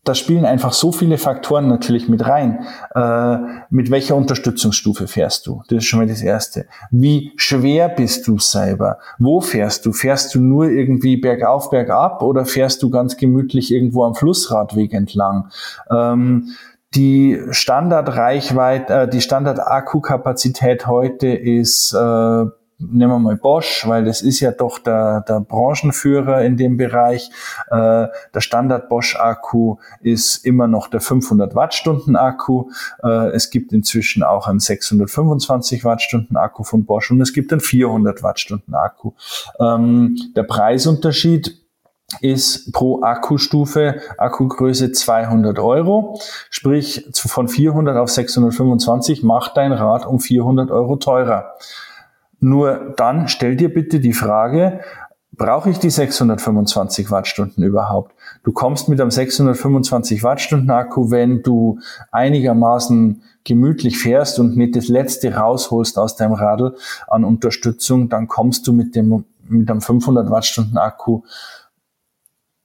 da spielen einfach so viele Faktoren natürlich mit rein. Äh, mit welcher Unterstützungsstufe fährst du? Das ist schon mal das Erste. Wie schwer bist du selber? Wo fährst du? Fährst du nur irgendwie bergauf, bergab oder fährst du ganz gemütlich irgendwo am Flussradweg entlang? Ähm, die Standardreichweite, äh, die Standard-Akkukapazität heute ist äh, nehmen wir mal Bosch, weil das ist ja doch der, der Branchenführer in dem Bereich. Äh, der Standard Bosch Akku ist immer noch der 500 Wattstunden Akku. Äh, es gibt inzwischen auch einen 625 Wattstunden Akku von Bosch und es gibt einen 400 Wattstunden Akku. Ähm, der Preisunterschied ist pro Akkustufe, Akkugröße 200 Euro. Sprich, von 400 auf 625 macht dein Rad um 400 Euro teurer. Nur dann stell dir bitte die Frage, brauche ich die 625 Wattstunden überhaupt? Du kommst mit einem 625 Wattstunden Akku, wenn du einigermaßen gemütlich fährst und nicht das letzte rausholst aus deinem Radl an Unterstützung, dann kommst du mit dem mit einem 500 Wattstunden Akku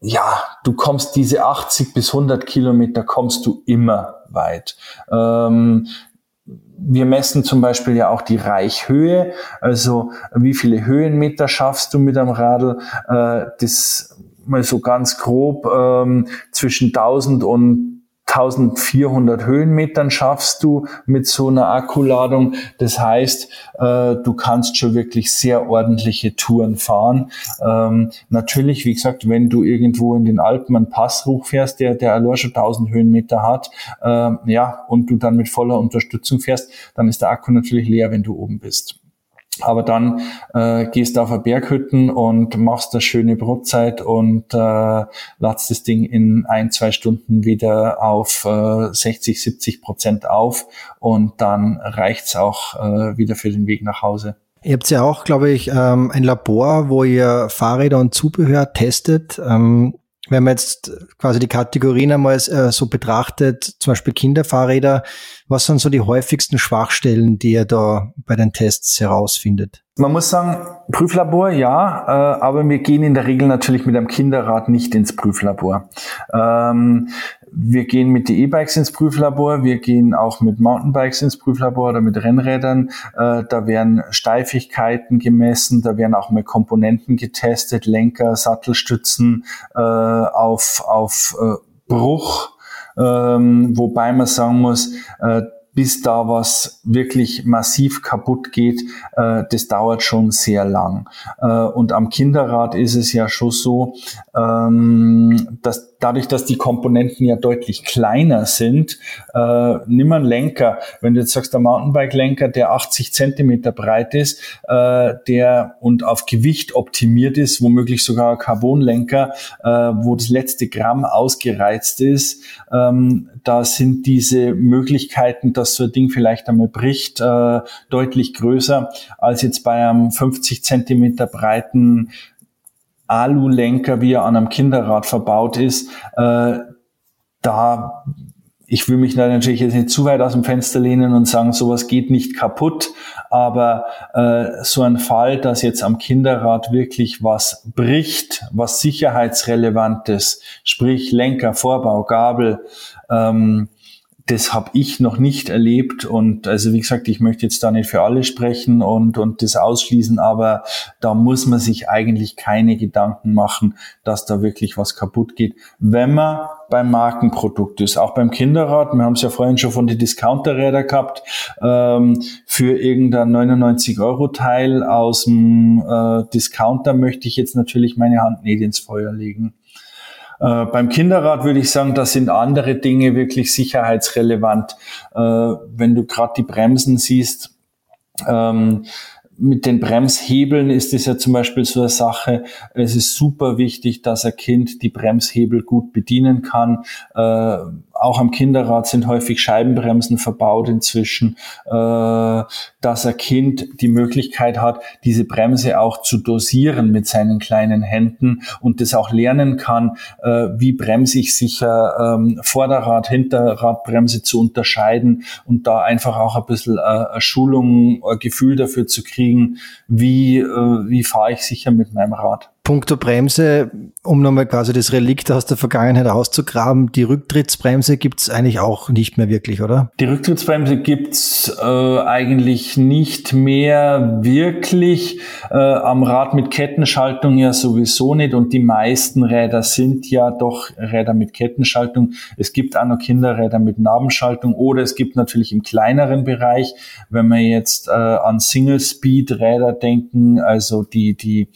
ja, du kommst diese 80 bis 100 Kilometer kommst du immer weit. Ähm, wir messen zum Beispiel ja auch die Reichhöhe, also wie viele Höhenmeter schaffst du mit einem Radl. Äh, das mal so ganz grob ähm, zwischen 1000 und 1400 Höhenmetern schaffst du mit so einer Akkuladung. Das heißt, äh, du kannst schon wirklich sehr ordentliche Touren fahren. Ähm, natürlich, wie gesagt, wenn du irgendwo in den Alpen einen Pass hochfährst, der, der allein schon 1000 Höhenmeter hat, äh, ja, und du dann mit voller Unterstützung fährst, dann ist der Akku natürlich leer, wenn du oben bist. Aber dann äh, gehst du auf eine Berghütten und machst eine schöne Brotzeit und äh, ladst das Ding in ein, zwei Stunden wieder auf äh, 60, 70 Prozent auf und dann reicht's auch äh, wieder für den Weg nach Hause. Ihr habt ja auch, glaube ich, ähm, ein Labor, wo ihr Fahrräder und Zubehör testet. Ähm, wenn man jetzt quasi die Kategorien einmal äh, so betrachtet, zum Beispiel Kinderfahrräder, was sind so die häufigsten Schwachstellen, die ihr da bei den Tests herausfindet? Man muss sagen, Prüflabor ja, äh, aber wir gehen in der Regel natürlich mit einem Kinderrad nicht ins Prüflabor. Ähm, wir gehen mit den E-Bikes ins Prüflabor, wir gehen auch mit Mountainbikes ins Prüflabor oder mit Rennrädern. Äh, da werden Steifigkeiten gemessen, da werden auch mal Komponenten getestet, Lenker, Sattelstützen äh, auf, auf äh, Bruch ähm, wobei man sagen muss, bis da was wirklich massiv kaputt geht, äh, das dauert schon sehr lang. Äh, und am Kinderrad ist es ja schon so, ähm, dass dadurch, dass die Komponenten ja deutlich kleiner sind, äh, nimm einen Lenker. Wenn du jetzt sagst, der Mountainbike-Lenker, der 80 Zentimeter breit ist, äh, der und auf Gewicht optimiert ist, womöglich sogar ein Carbonlenker, äh, wo das letzte Gramm ausgereizt ist, ähm, da sind diese Möglichkeiten, dass so ein Ding vielleicht einmal bricht, äh, deutlich größer als jetzt bei einem 50 Zentimeter breiten Alulenker, wie er an einem Kinderrad verbaut ist, äh, da ich will mich natürlich jetzt nicht zu weit aus dem Fenster lehnen und sagen, sowas geht nicht kaputt, aber äh, so ein Fall, dass jetzt am Kinderrad wirklich was bricht, was sicherheitsrelevantes, sprich Lenker, Vorbau, Gabel, ähm, das habe ich noch nicht erlebt und also wie gesagt, ich möchte jetzt da nicht für alle sprechen und, und das ausschließen, aber da muss man sich eigentlich keine Gedanken machen, dass da wirklich was kaputt geht, wenn man beim Markenprodukt ist. Auch beim Kinderrad, wir haben es ja vorhin schon von den Discounterräder gehabt, ähm, für irgendein 99-Euro-Teil aus dem äh, Discounter möchte ich jetzt natürlich meine Hand nicht ins Feuer legen. Äh, beim Kinderrad würde ich sagen, da sind andere Dinge wirklich sicherheitsrelevant. Äh, wenn du gerade die Bremsen siehst, ähm, mit den Bremshebeln ist es ja zum Beispiel so eine Sache. Es ist super wichtig, dass ein Kind die Bremshebel gut bedienen kann. Äh, auch am Kinderrad sind häufig Scheibenbremsen verbaut inzwischen, äh, dass ein Kind die Möglichkeit hat, diese Bremse auch zu dosieren mit seinen kleinen Händen und das auch lernen kann, äh, wie bremse ich sicher ähm, Vorderrad, Hinterradbremse zu unterscheiden und da einfach auch ein bisschen äh, eine Schulung, ein Gefühl dafür zu kriegen, wie, äh, wie fahre ich sicher mit meinem Rad. Punkto Bremse, um nochmal quasi das Relikt aus der Vergangenheit auszugraben, die Rücktrittsbremse gibt's eigentlich auch nicht mehr wirklich, oder? Die Rücktrittsbremse gibt's äh, eigentlich nicht mehr wirklich. Äh, am Rad mit Kettenschaltung ja sowieso nicht und die meisten Räder sind ja doch Räder mit Kettenschaltung. Es gibt auch noch Kinderräder mit Nabenschaltung oder es gibt natürlich im kleineren Bereich, wenn wir jetzt äh, an Single-Speed-Räder denken, also die, die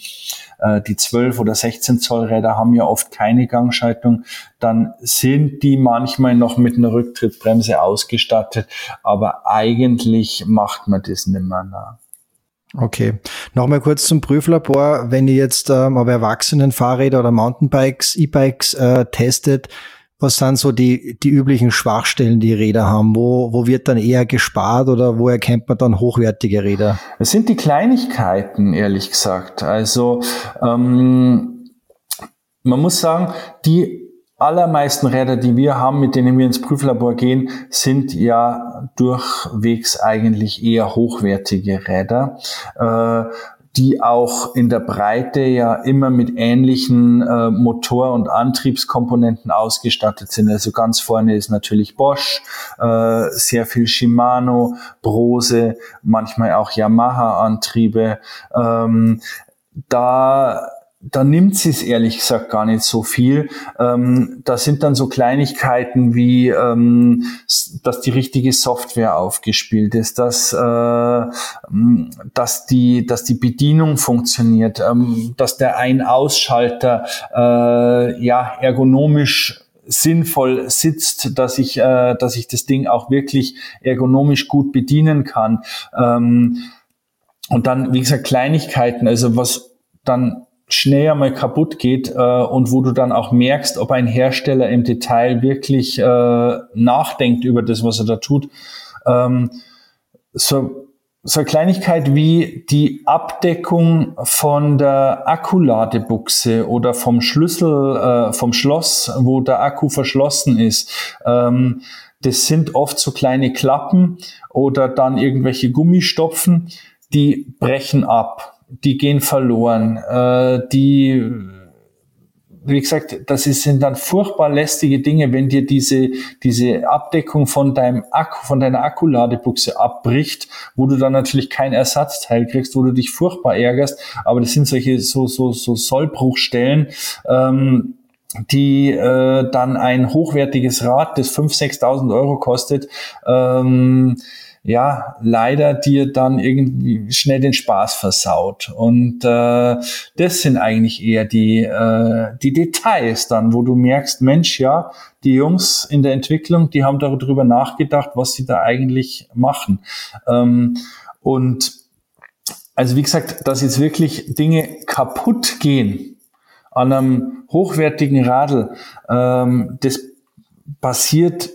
äh, die 12 oder 16 Zoll Räder haben ja oft keine Gangschaltung, dann sind die manchmal noch mit einer Rücktrittbremse ausgestattet, aber eigentlich macht man das nicht mehr. Nach. Okay. Nochmal kurz zum Prüflabor. Wenn ihr jetzt ähm, auf Erwachsenen Fahrräder oder Mountainbikes, E-Bikes äh, testet, was sind so die, die üblichen Schwachstellen, die Räder haben? Wo, wo wird dann eher gespart oder wo erkennt man dann hochwertige Räder? Es sind die Kleinigkeiten, ehrlich gesagt. Also ähm, man muss sagen, die allermeisten Räder, die wir haben, mit denen wir ins Prüflabor gehen, sind ja durchwegs eigentlich eher hochwertige Räder. Äh, die auch in der Breite ja immer mit ähnlichen äh, Motor- und Antriebskomponenten ausgestattet sind. Also ganz vorne ist natürlich Bosch, äh, sehr viel Shimano, Brose, manchmal auch Yamaha-Antriebe. Ähm, da da nimmt sie es ehrlich gesagt gar nicht so viel. Ähm, da sind dann so Kleinigkeiten wie, ähm, dass die richtige Software aufgespielt ist, dass, äh, dass, die, dass die Bedienung funktioniert, ähm, dass der Ein-Ausschalter äh, ja ergonomisch sinnvoll sitzt, dass ich, äh, dass ich das Ding auch wirklich ergonomisch gut bedienen kann. Ähm, und dann, wie gesagt, Kleinigkeiten, also was dann schnell einmal kaputt geht äh, und wo du dann auch merkst, ob ein Hersteller im Detail wirklich äh, nachdenkt über das, was er da tut. Ähm, so, so eine Kleinigkeit wie die Abdeckung von der Akkuladebuchse oder vom Schlüssel, äh, vom Schloss, wo der Akku verschlossen ist. Ähm, das sind oft so kleine Klappen oder dann irgendwelche Gummistopfen, die brechen ab die gehen verloren. Äh, die, wie gesagt, das sind dann furchtbar lästige Dinge, wenn dir diese, diese Abdeckung von deinem Akku, von deiner Akkuladebuchse abbricht, wo du dann natürlich kein Ersatzteil kriegst, wo du dich furchtbar ärgerst. Aber das sind solche so, so, so Sollbruchstellen, ähm, die äh, dann ein hochwertiges Rad, das 5.000, 6.000 Euro kostet, ähm, ja, leider dir dann irgendwie schnell den Spaß versaut. Und äh, das sind eigentlich eher die, äh, die Details dann, wo du merkst, Mensch, ja, die Jungs in der Entwicklung, die haben darüber nachgedacht, was sie da eigentlich machen. Ähm, und also wie gesagt, dass jetzt wirklich Dinge kaputt gehen an einem hochwertigen Radl, ähm, das passiert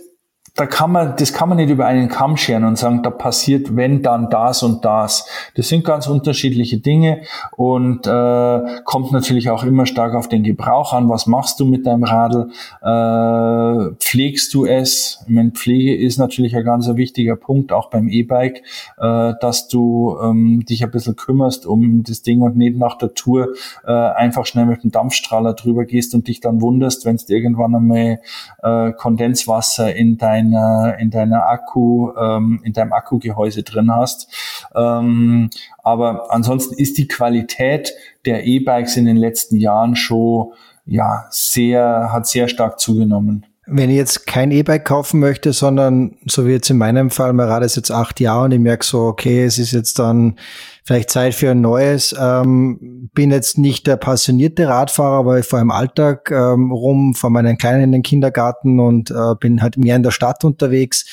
da kann man, das kann man nicht über einen Kamm scheren und sagen, da passiert, wenn dann das und das. Das sind ganz unterschiedliche Dinge und äh, kommt natürlich auch immer stark auf den Gebrauch an. Was machst du mit deinem Radl? Äh, pflegst du es? Ich meine, Pflege ist natürlich ein ganz wichtiger Punkt, auch beim E-Bike, äh, dass du ähm, dich ein bisschen kümmerst um das Ding und nicht nach der Tour äh, einfach schnell mit dem Dampfstrahler drüber gehst und dich dann wunderst, wenn du irgendwann einmal äh, Kondenswasser in dein deiner, in deiner Akku, ähm, in deinem Akkugehäuse drin hast. Ähm, aber ansonsten ist die Qualität der E-Bikes in den letzten Jahren schon ja sehr, hat sehr stark zugenommen. Wenn ich jetzt kein E-Bike kaufen möchte, sondern so wie jetzt in meinem Fall, mein Rad ist jetzt acht Jahre und ich merke so, okay, es ist jetzt dann vielleicht Zeit für ein neues. Ähm, bin jetzt nicht der passionierte Radfahrer, aber ich fahre im Alltag ähm, rum, fahre meinen Kleinen in den Kindergarten und äh, bin halt mehr in der Stadt unterwegs.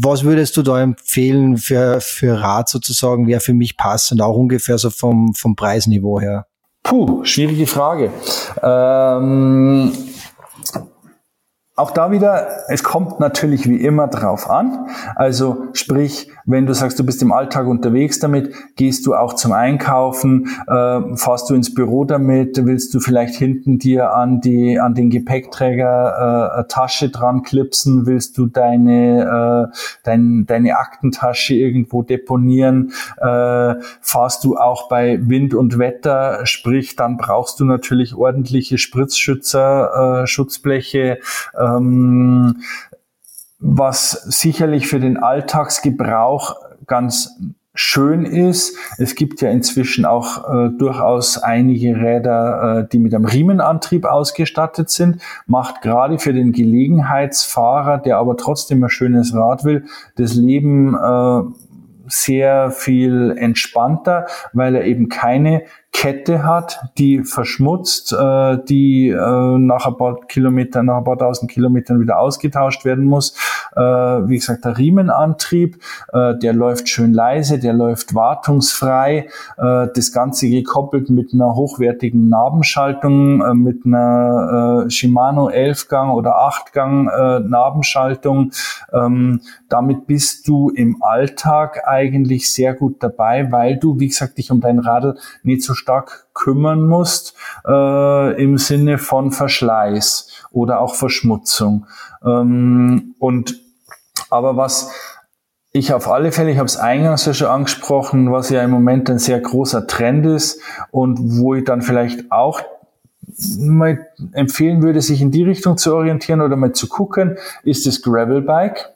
Was würdest du da empfehlen für, für Rad sozusagen, wäre für mich passend, auch ungefähr so vom, vom Preisniveau her? Puh, schwierige Frage. Ähm auch da wieder, es kommt natürlich wie immer drauf an. Also sprich, wenn du sagst, du bist im Alltag unterwegs damit, gehst du auch zum Einkaufen, äh, fahrst du ins Büro damit, willst du vielleicht hinten dir an die an den Gepäckträger äh, Tasche dran klipsen, willst du deine äh, dein, deine Aktentasche irgendwo deponieren, äh, fahrst du auch bei Wind und Wetter, sprich, dann brauchst du natürlich ordentliche Spritzschützer, äh, Schutzbleche. Äh, ähm, was sicherlich für den Alltagsgebrauch ganz schön ist. Es gibt ja inzwischen auch äh, durchaus einige Räder, äh, die mit einem Riemenantrieb ausgestattet sind. Macht gerade für den Gelegenheitsfahrer, der aber trotzdem ein schönes Rad will, das Leben äh, sehr viel entspannter, weil er eben keine Kette hat, die verschmutzt, äh, die äh, nach ein paar Kilometern, nach ein paar tausend Kilometern wieder ausgetauscht werden muss. Äh, wie gesagt, der Riemenantrieb, äh, der läuft schön leise, der läuft wartungsfrei. Äh, das Ganze gekoppelt mit einer hochwertigen Nabenschaltung, äh, mit einer äh, Shimano 11-Gang oder 8-Gang äh, Nabenschaltung. Ähm, damit bist du im Alltag eigentlich sehr gut dabei, weil du, wie gesagt, dich um dein Radl nicht so stark kümmern musst äh, im Sinne von Verschleiß oder auch Verschmutzung. Ähm, und aber was ich auf alle Fälle, ich habe es eingangs ja schon angesprochen, was ja im Moment ein sehr großer Trend ist und wo ich dann vielleicht auch mal empfehlen würde, sich in die Richtung zu orientieren oder mal zu gucken, ist das Gravelbike.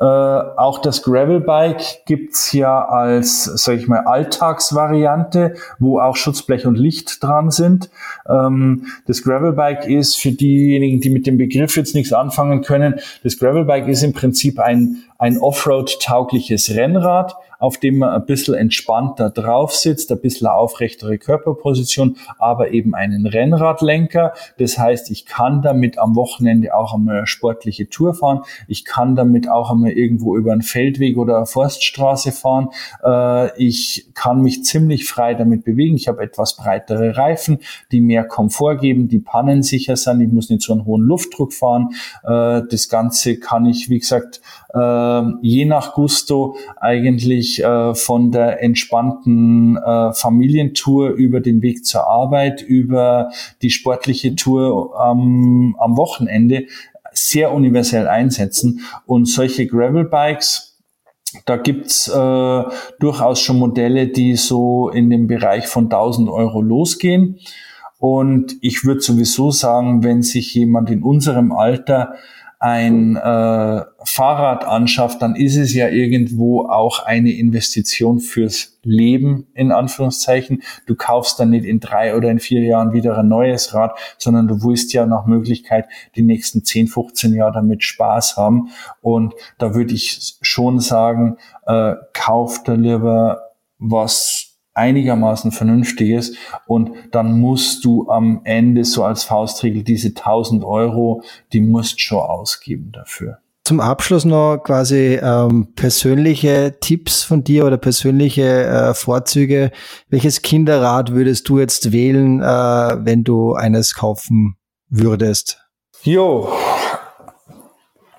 Äh, auch das Gravelbike gibt's ja als, sag ich mal, Alltagsvariante, wo auch Schutzblech und Licht dran sind. Ähm, das Gravelbike ist für diejenigen, die mit dem Begriff jetzt nichts anfangen können, das Gravelbike ist im Prinzip ein, ein Offroad-taugliches Rennrad, auf dem man ein bisschen entspannter drauf sitzt, ein bisschen aufrechtere Körperposition, aber eben einen Rennradlenker. Das heißt, ich kann damit am Wochenende auch einmal eine sportliche Tour fahren. Ich kann damit auch einmal irgendwo über einen Feldweg oder eine Forststraße fahren. Äh, ich kann mich ziemlich frei damit bewegen. Ich habe etwas breitere Reifen, die mehr Komfort geben, die pannensicher sind. Ich muss nicht so einen hohen Luftdruck fahren. Äh, das Ganze kann ich, wie gesagt, äh, je nach Gusto eigentlich äh, von der entspannten äh, Familientour über den Weg zur Arbeit, über die sportliche Tour ähm, am Wochenende sehr universell einsetzen. Und solche Gravelbikes, da gibt's äh, durchaus schon Modelle, die so in dem Bereich von 1000 Euro losgehen. Und ich würde sowieso sagen, wenn sich jemand in unserem Alter ein äh, Fahrrad anschafft, dann ist es ja irgendwo auch eine Investition fürs Leben, in Anführungszeichen. Du kaufst dann nicht in drei oder in vier Jahren wieder ein neues Rad, sondern du willst ja nach Möglichkeit die nächsten 10, 15 Jahre damit Spaß haben. Und da würde ich schon sagen, äh, kauf da lieber was einigermaßen vernünftig ist und dann musst du am Ende so als Faustregel diese 1000 Euro, die musst schon ausgeben dafür. Zum Abschluss noch quasi ähm, persönliche Tipps von dir oder persönliche äh, Vorzüge. Welches Kinderrad würdest du jetzt wählen, äh, wenn du eines kaufen würdest? Jo,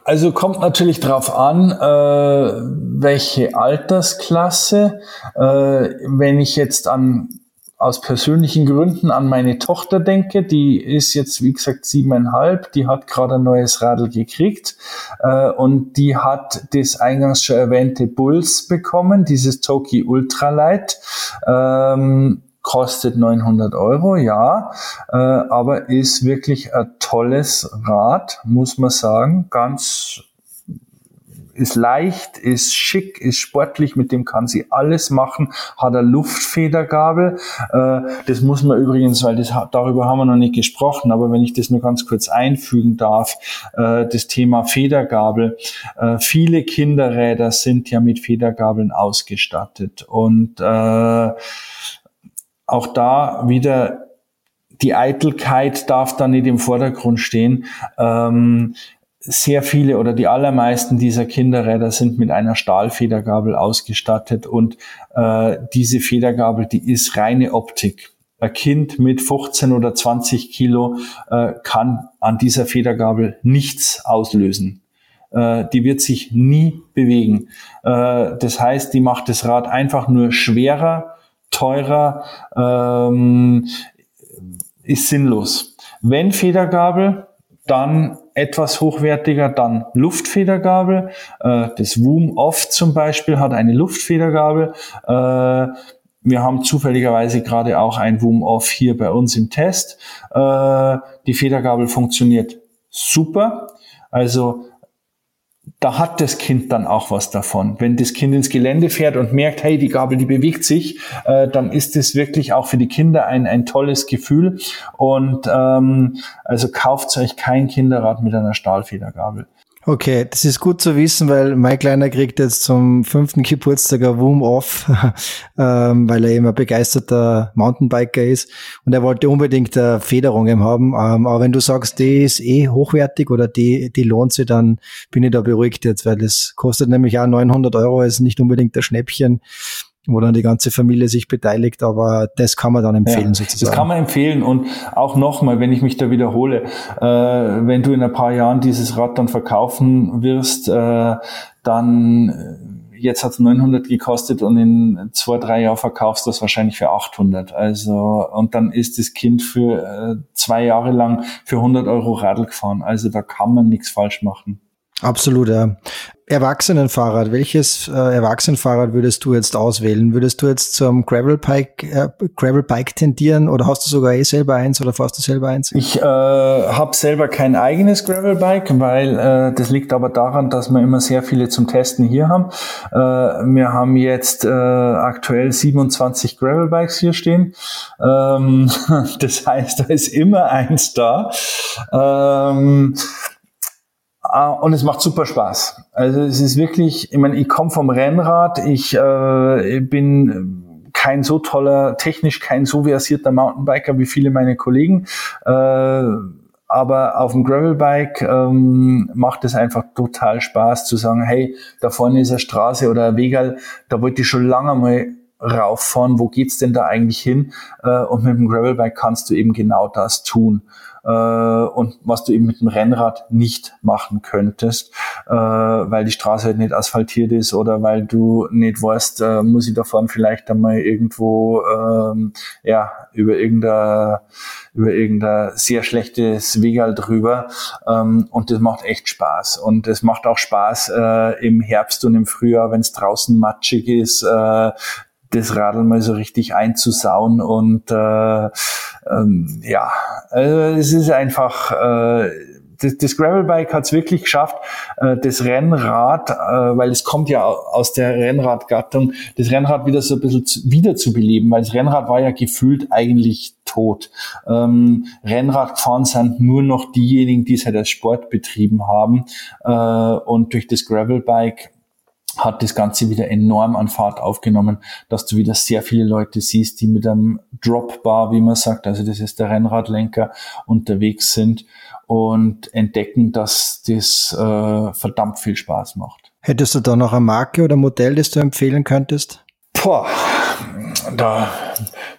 also kommt natürlich drauf an, äh, welche Altersklasse. Äh, wenn ich jetzt an aus persönlichen Gründen an meine Tochter denke, die ist jetzt wie gesagt siebeneinhalb, die hat gerade ein neues Radl gekriegt äh, und die hat das eingangs schon erwähnte Bulls bekommen, dieses Toki Ultralight. Ähm, kostet 900 Euro, ja, äh, aber ist wirklich ein tolles Rad, muss man sagen. Ganz ist leicht, ist schick, ist sportlich, mit dem kann sie alles machen, hat eine Luftfedergabel. Äh, das muss man übrigens, weil das, darüber haben wir noch nicht gesprochen, aber wenn ich das nur ganz kurz einfügen darf, äh, das Thema Federgabel. Äh, viele Kinderräder sind ja mit Federgabeln ausgestattet und äh, auch da wieder die Eitelkeit darf da nicht im Vordergrund stehen. Ähm, sehr viele oder die allermeisten dieser Kinderräder sind mit einer Stahlfedergabel ausgestattet und äh, diese Federgabel, die ist reine Optik. ein Kind mit 15 oder 20 Kilo äh, kann an dieser Federgabel nichts auslösen. Äh, die wird sich nie bewegen. Äh, das heißt, die macht das Rad einfach nur schwerer, teurer, ähm, ist sinnlos. Wenn Federgabel, dann etwas hochwertiger, dann Luftfedergabel. Äh, das Woom Off zum Beispiel hat eine Luftfedergabel. Äh, wir haben zufälligerweise gerade auch ein Woom Off hier bei uns im Test. Äh, die Federgabel funktioniert super. Also da hat das Kind dann auch was davon. Wenn das Kind ins Gelände fährt und merkt, hey, die Gabel, die bewegt sich, äh, dann ist es wirklich auch für die Kinder ein, ein tolles Gefühl. Und ähm, also kauft euch kein Kinderrad mit einer Stahlfedergabel. Okay, das ist gut zu wissen, weil mein Kleiner kriegt jetzt zum fünften Geburtstag ein Woom Off, ähm, weil er eben ein begeisterter Mountainbiker ist und er wollte unbedingt eine Federung haben. Ähm, aber wenn du sagst, die ist eh hochwertig oder die, die lohnt sich, dann bin ich da beruhigt jetzt, weil das kostet nämlich auch 900 Euro, ist nicht unbedingt ein Schnäppchen wo dann die ganze Familie sich beteiligt, aber das kann man dann empfehlen ja, sozusagen. Das kann man empfehlen und auch nochmal, wenn ich mich da wiederhole, äh, wenn du in ein paar Jahren dieses Rad dann verkaufen wirst, äh, dann äh, jetzt hat es 900 gekostet und in zwei, drei Jahren verkaufst du es wahrscheinlich für 800. Also, und dann ist das Kind für äh, zwei Jahre lang für 100 Euro Radl gefahren. Also da kann man nichts falsch machen. Absolut, ja. Erwachsenenfahrrad, welches äh, Erwachsenenfahrrad würdest du jetzt auswählen? Würdest du jetzt zum Gravelbike, äh, Gravelbike tendieren oder hast du sogar eh selber eins oder fährst du selber eins? Ich äh, habe selber kein eigenes Gravelbike, weil äh, das liegt aber daran, dass wir immer sehr viele zum Testen hier haben. Äh, wir haben jetzt äh, aktuell 27 Gravelbikes hier stehen. Ähm, das heißt, da ist immer eins da. Ähm, und es macht super Spaß. Also es ist wirklich, ich meine, ich komme vom Rennrad, ich, äh, bin kein so toller, technisch kein so versierter Mountainbiker wie viele meiner Kollegen. Äh, aber auf dem Gravelbike ähm, macht es einfach total Spaß zu sagen, hey, da vorne ist eine Straße oder ein Wegal, da wollte ich schon lange mal rauffahren, wo geht's denn da eigentlich hin? Äh, und mit dem Gravelbike kannst du eben genau das tun äh, und was du eben mit dem Rennrad nicht machen könntest, äh, weil die Straße halt nicht asphaltiert ist oder weil du nicht weißt, äh, muss ich da fahren vielleicht einmal irgendwo ähm, ja über irgendein über irgendein sehr schlechtes Wegal drüber. Ähm, und das macht echt Spaß. Und es macht auch Spaß äh, im Herbst und im Frühjahr, wenn es draußen matschig ist, äh, das Radl mal so richtig einzusauen und äh, ähm, ja, also es ist einfach äh, das, das Gravelbike hat es wirklich geschafft, äh, das Rennrad, äh, weil es kommt ja aus der Rennradgattung, das Rennrad wieder so ein bisschen zu, wieder zu beleben, weil das Rennrad war ja gefühlt eigentlich tot. Ähm, Rennrad gefahren sind nur noch diejenigen, die es halt als Sport betrieben haben. Äh, und durch das Gravelbike hat das Ganze wieder enorm an Fahrt aufgenommen, dass du wieder sehr viele Leute siehst, die mit einem Dropbar, wie man sagt, also das ist der Rennradlenker, unterwegs sind und entdecken, dass das äh, verdammt viel Spaß macht. Hättest du da noch eine Marke oder Modell, das du empfehlen könntest? Boah, da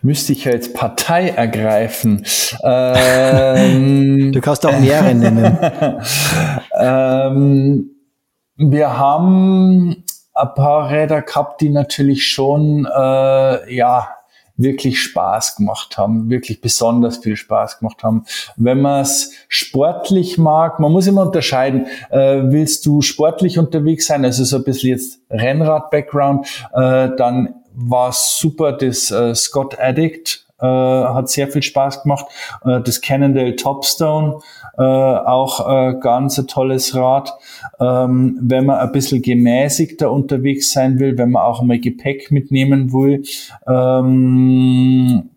müsste ich ja jetzt Partei ergreifen. Ähm, du kannst auch mehrere nennen. ähm, wir haben ein paar Räder gehabt, die natürlich schon äh, ja wirklich Spaß gemacht haben, wirklich besonders viel Spaß gemacht haben. Wenn man es sportlich mag, man muss immer unterscheiden, äh, willst du sportlich unterwegs sein, also so ein bisschen jetzt Rennrad-Background, äh, dann war super das äh, Scott Addict, äh, hat sehr viel Spaß gemacht. Äh, das Cannondale Topstone, äh, auch äh, ganz ein tolles Rad. Ähm, wenn man ein bisschen gemäßigter unterwegs sein will, wenn man auch mal Gepäck mitnehmen will, ähm,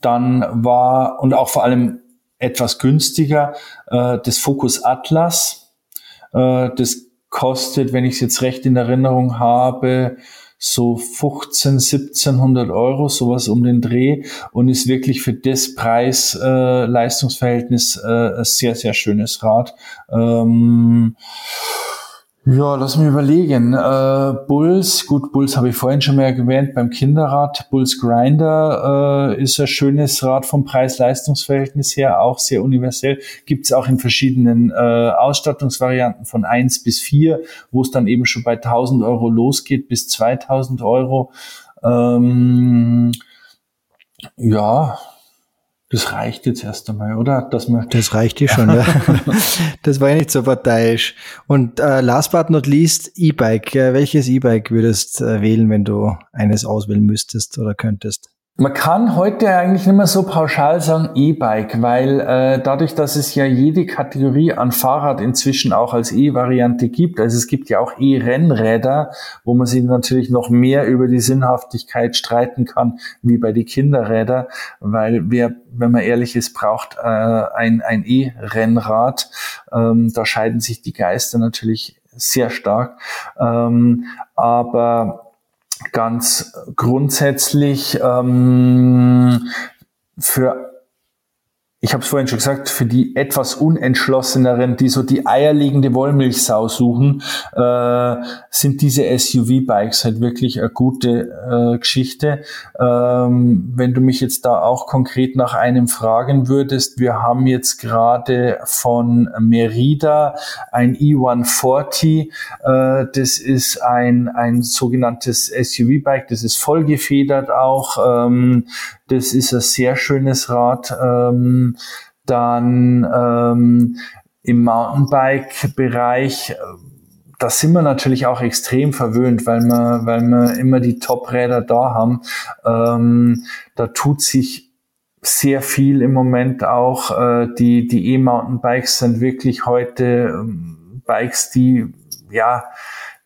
dann war und auch vor allem etwas günstiger äh, das Focus Atlas. Äh, das kostet, wenn ich es jetzt recht in Erinnerung habe, so 15, 1700 Euro, sowas um den Dreh und ist wirklich für das Preis-Leistungsverhältnis äh, äh, ein sehr, sehr schönes Rad. Ähm, Ja, lass mich überlegen. Äh, Bulls, gut, Bulls habe ich vorhin schon mal erwähnt beim Kinderrad. Bulls Grinder äh, ist ein schönes Rad vom Preis-Leistungs-Verhältnis her, auch sehr universell. Gibt es auch in verschiedenen äh, Ausstattungsvarianten von eins bis vier, wo es dann eben schon bei 1000 Euro losgeht bis 2000 Euro. Ähm, ja, das reicht jetzt erst einmal, oder? Dass man das reicht dir schon, ja. das war ja nicht so parteiisch. Und äh, last but not least, E-Bike. Welches E-Bike würdest äh, wählen, wenn du eines auswählen müsstest oder könntest? Man kann heute eigentlich nicht mehr so pauschal sagen E-Bike, weil äh, dadurch, dass es ja jede Kategorie an Fahrrad inzwischen auch als E-Variante gibt, also es gibt ja auch E-Rennräder, wo man sich natürlich noch mehr über die Sinnhaftigkeit streiten kann, wie bei den Kinderräder, weil wer, wenn man ehrlich ist, braucht äh, ein, ein E-Rennrad. Ähm, da scheiden sich die Geister natürlich sehr stark. Ähm, aber ganz grundsätzlich ähm, für ich habe es vorhin schon gesagt, für die etwas unentschlosseneren, die so die eierlegende Wollmilchsau suchen, äh, sind diese SUV-Bikes halt wirklich eine gute äh, Geschichte. Ähm, wenn du mich jetzt da auch konkret nach einem fragen würdest, wir haben jetzt gerade von Merida ein E140. Äh, das ist ein, ein sogenanntes SUV-Bike, das ist vollgefedert auch. Ähm, das ist ein sehr schönes Rad. Ähm, dann ähm, im Mountainbike-Bereich, da sind wir natürlich auch extrem verwöhnt, weil wir, weil wir immer die Top-Räder da haben. Ähm, da tut sich sehr viel im Moment auch. Äh, die die E-Mountainbikes sind wirklich heute ähm, Bikes, die ja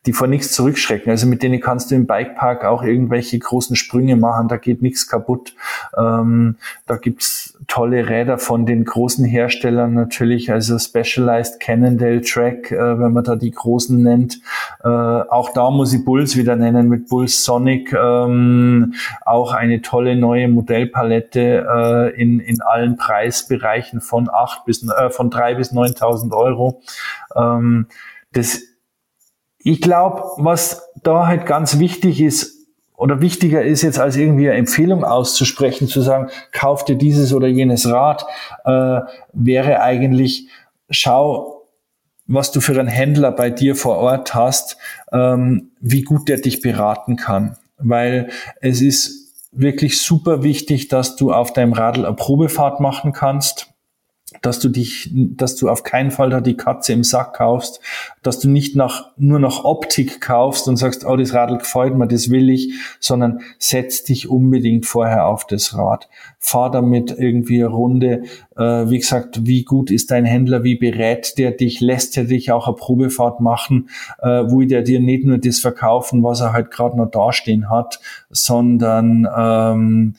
die vor nichts zurückschrecken. Also mit denen kannst du im Bikepark auch irgendwelche großen Sprünge machen, da geht nichts kaputt. Ähm, da gibt's tolle Räder von den großen Herstellern natürlich, also Specialized Cannondale Track, äh, wenn man da die großen nennt. Äh, auch da muss ich Bulls wieder nennen mit Bulls Sonic. Ähm, auch eine tolle neue Modellpalette äh, in, in allen Preisbereichen von acht bis äh, von drei bis neuntausend Euro. Ähm, das ich glaube, was da halt ganz wichtig ist, oder wichtiger ist jetzt als irgendwie eine Empfehlung auszusprechen, zu sagen, kauf dir dieses oder jenes Rad, äh, wäre eigentlich, schau, was du für einen Händler bei dir vor Ort hast, ähm, wie gut der dich beraten kann. Weil es ist wirklich super wichtig, dass du auf deinem Radl eine Probefahrt machen kannst dass du dich, dass du auf keinen Fall da die Katze im Sack kaufst, dass du nicht nach, nur nach Optik kaufst und sagst, oh, das Radl gefällt mir, das will ich, sondern setz dich unbedingt vorher auf das Rad. Fahr damit irgendwie eine Runde. Äh, wie gesagt, wie gut ist dein Händler, wie berät der dich, lässt er dich auch eine Probefahrt machen, äh, wo der dir nicht nur das verkaufen, was er halt gerade noch dastehen hat, sondern ähm,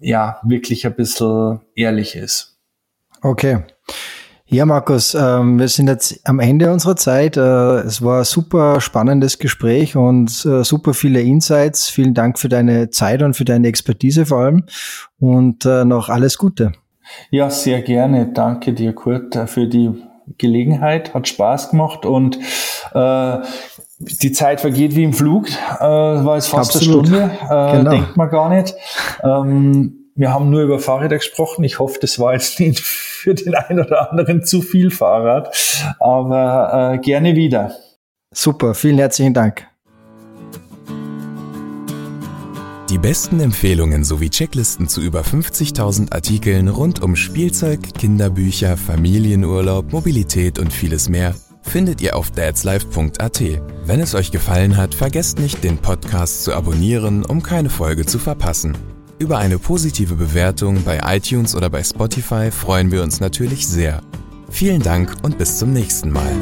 ja, wirklich ein bisschen ehrlich ist. Okay. Ja, Markus, ähm, wir sind jetzt am Ende unserer Zeit. Äh, es war ein super spannendes Gespräch und äh, super viele Insights. Vielen Dank für deine Zeit und für deine Expertise vor allem und äh, noch alles Gute. Ja, sehr gerne. Danke dir, Kurt, für die Gelegenheit. Hat Spaß gemacht und äh, die Zeit vergeht wie im Flug. Äh, war jetzt fast Absolut. eine Stunde. Äh, genau. Denkt man gar nicht. Ähm, wir haben nur über Fahrräder gesprochen. Ich hoffe, das war jetzt nicht für den einen oder anderen zu viel Fahrrad, aber äh, gerne wieder. Super, vielen herzlichen Dank. Die besten Empfehlungen sowie Checklisten zu über 50.000 Artikeln rund um Spielzeug, Kinderbücher, Familienurlaub, Mobilität und vieles mehr findet ihr auf dadslife.at. Wenn es euch gefallen hat, vergesst nicht, den Podcast zu abonnieren, um keine Folge zu verpassen. Über eine positive Bewertung bei iTunes oder bei Spotify freuen wir uns natürlich sehr. Vielen Dank und bis zum nächsten Mal.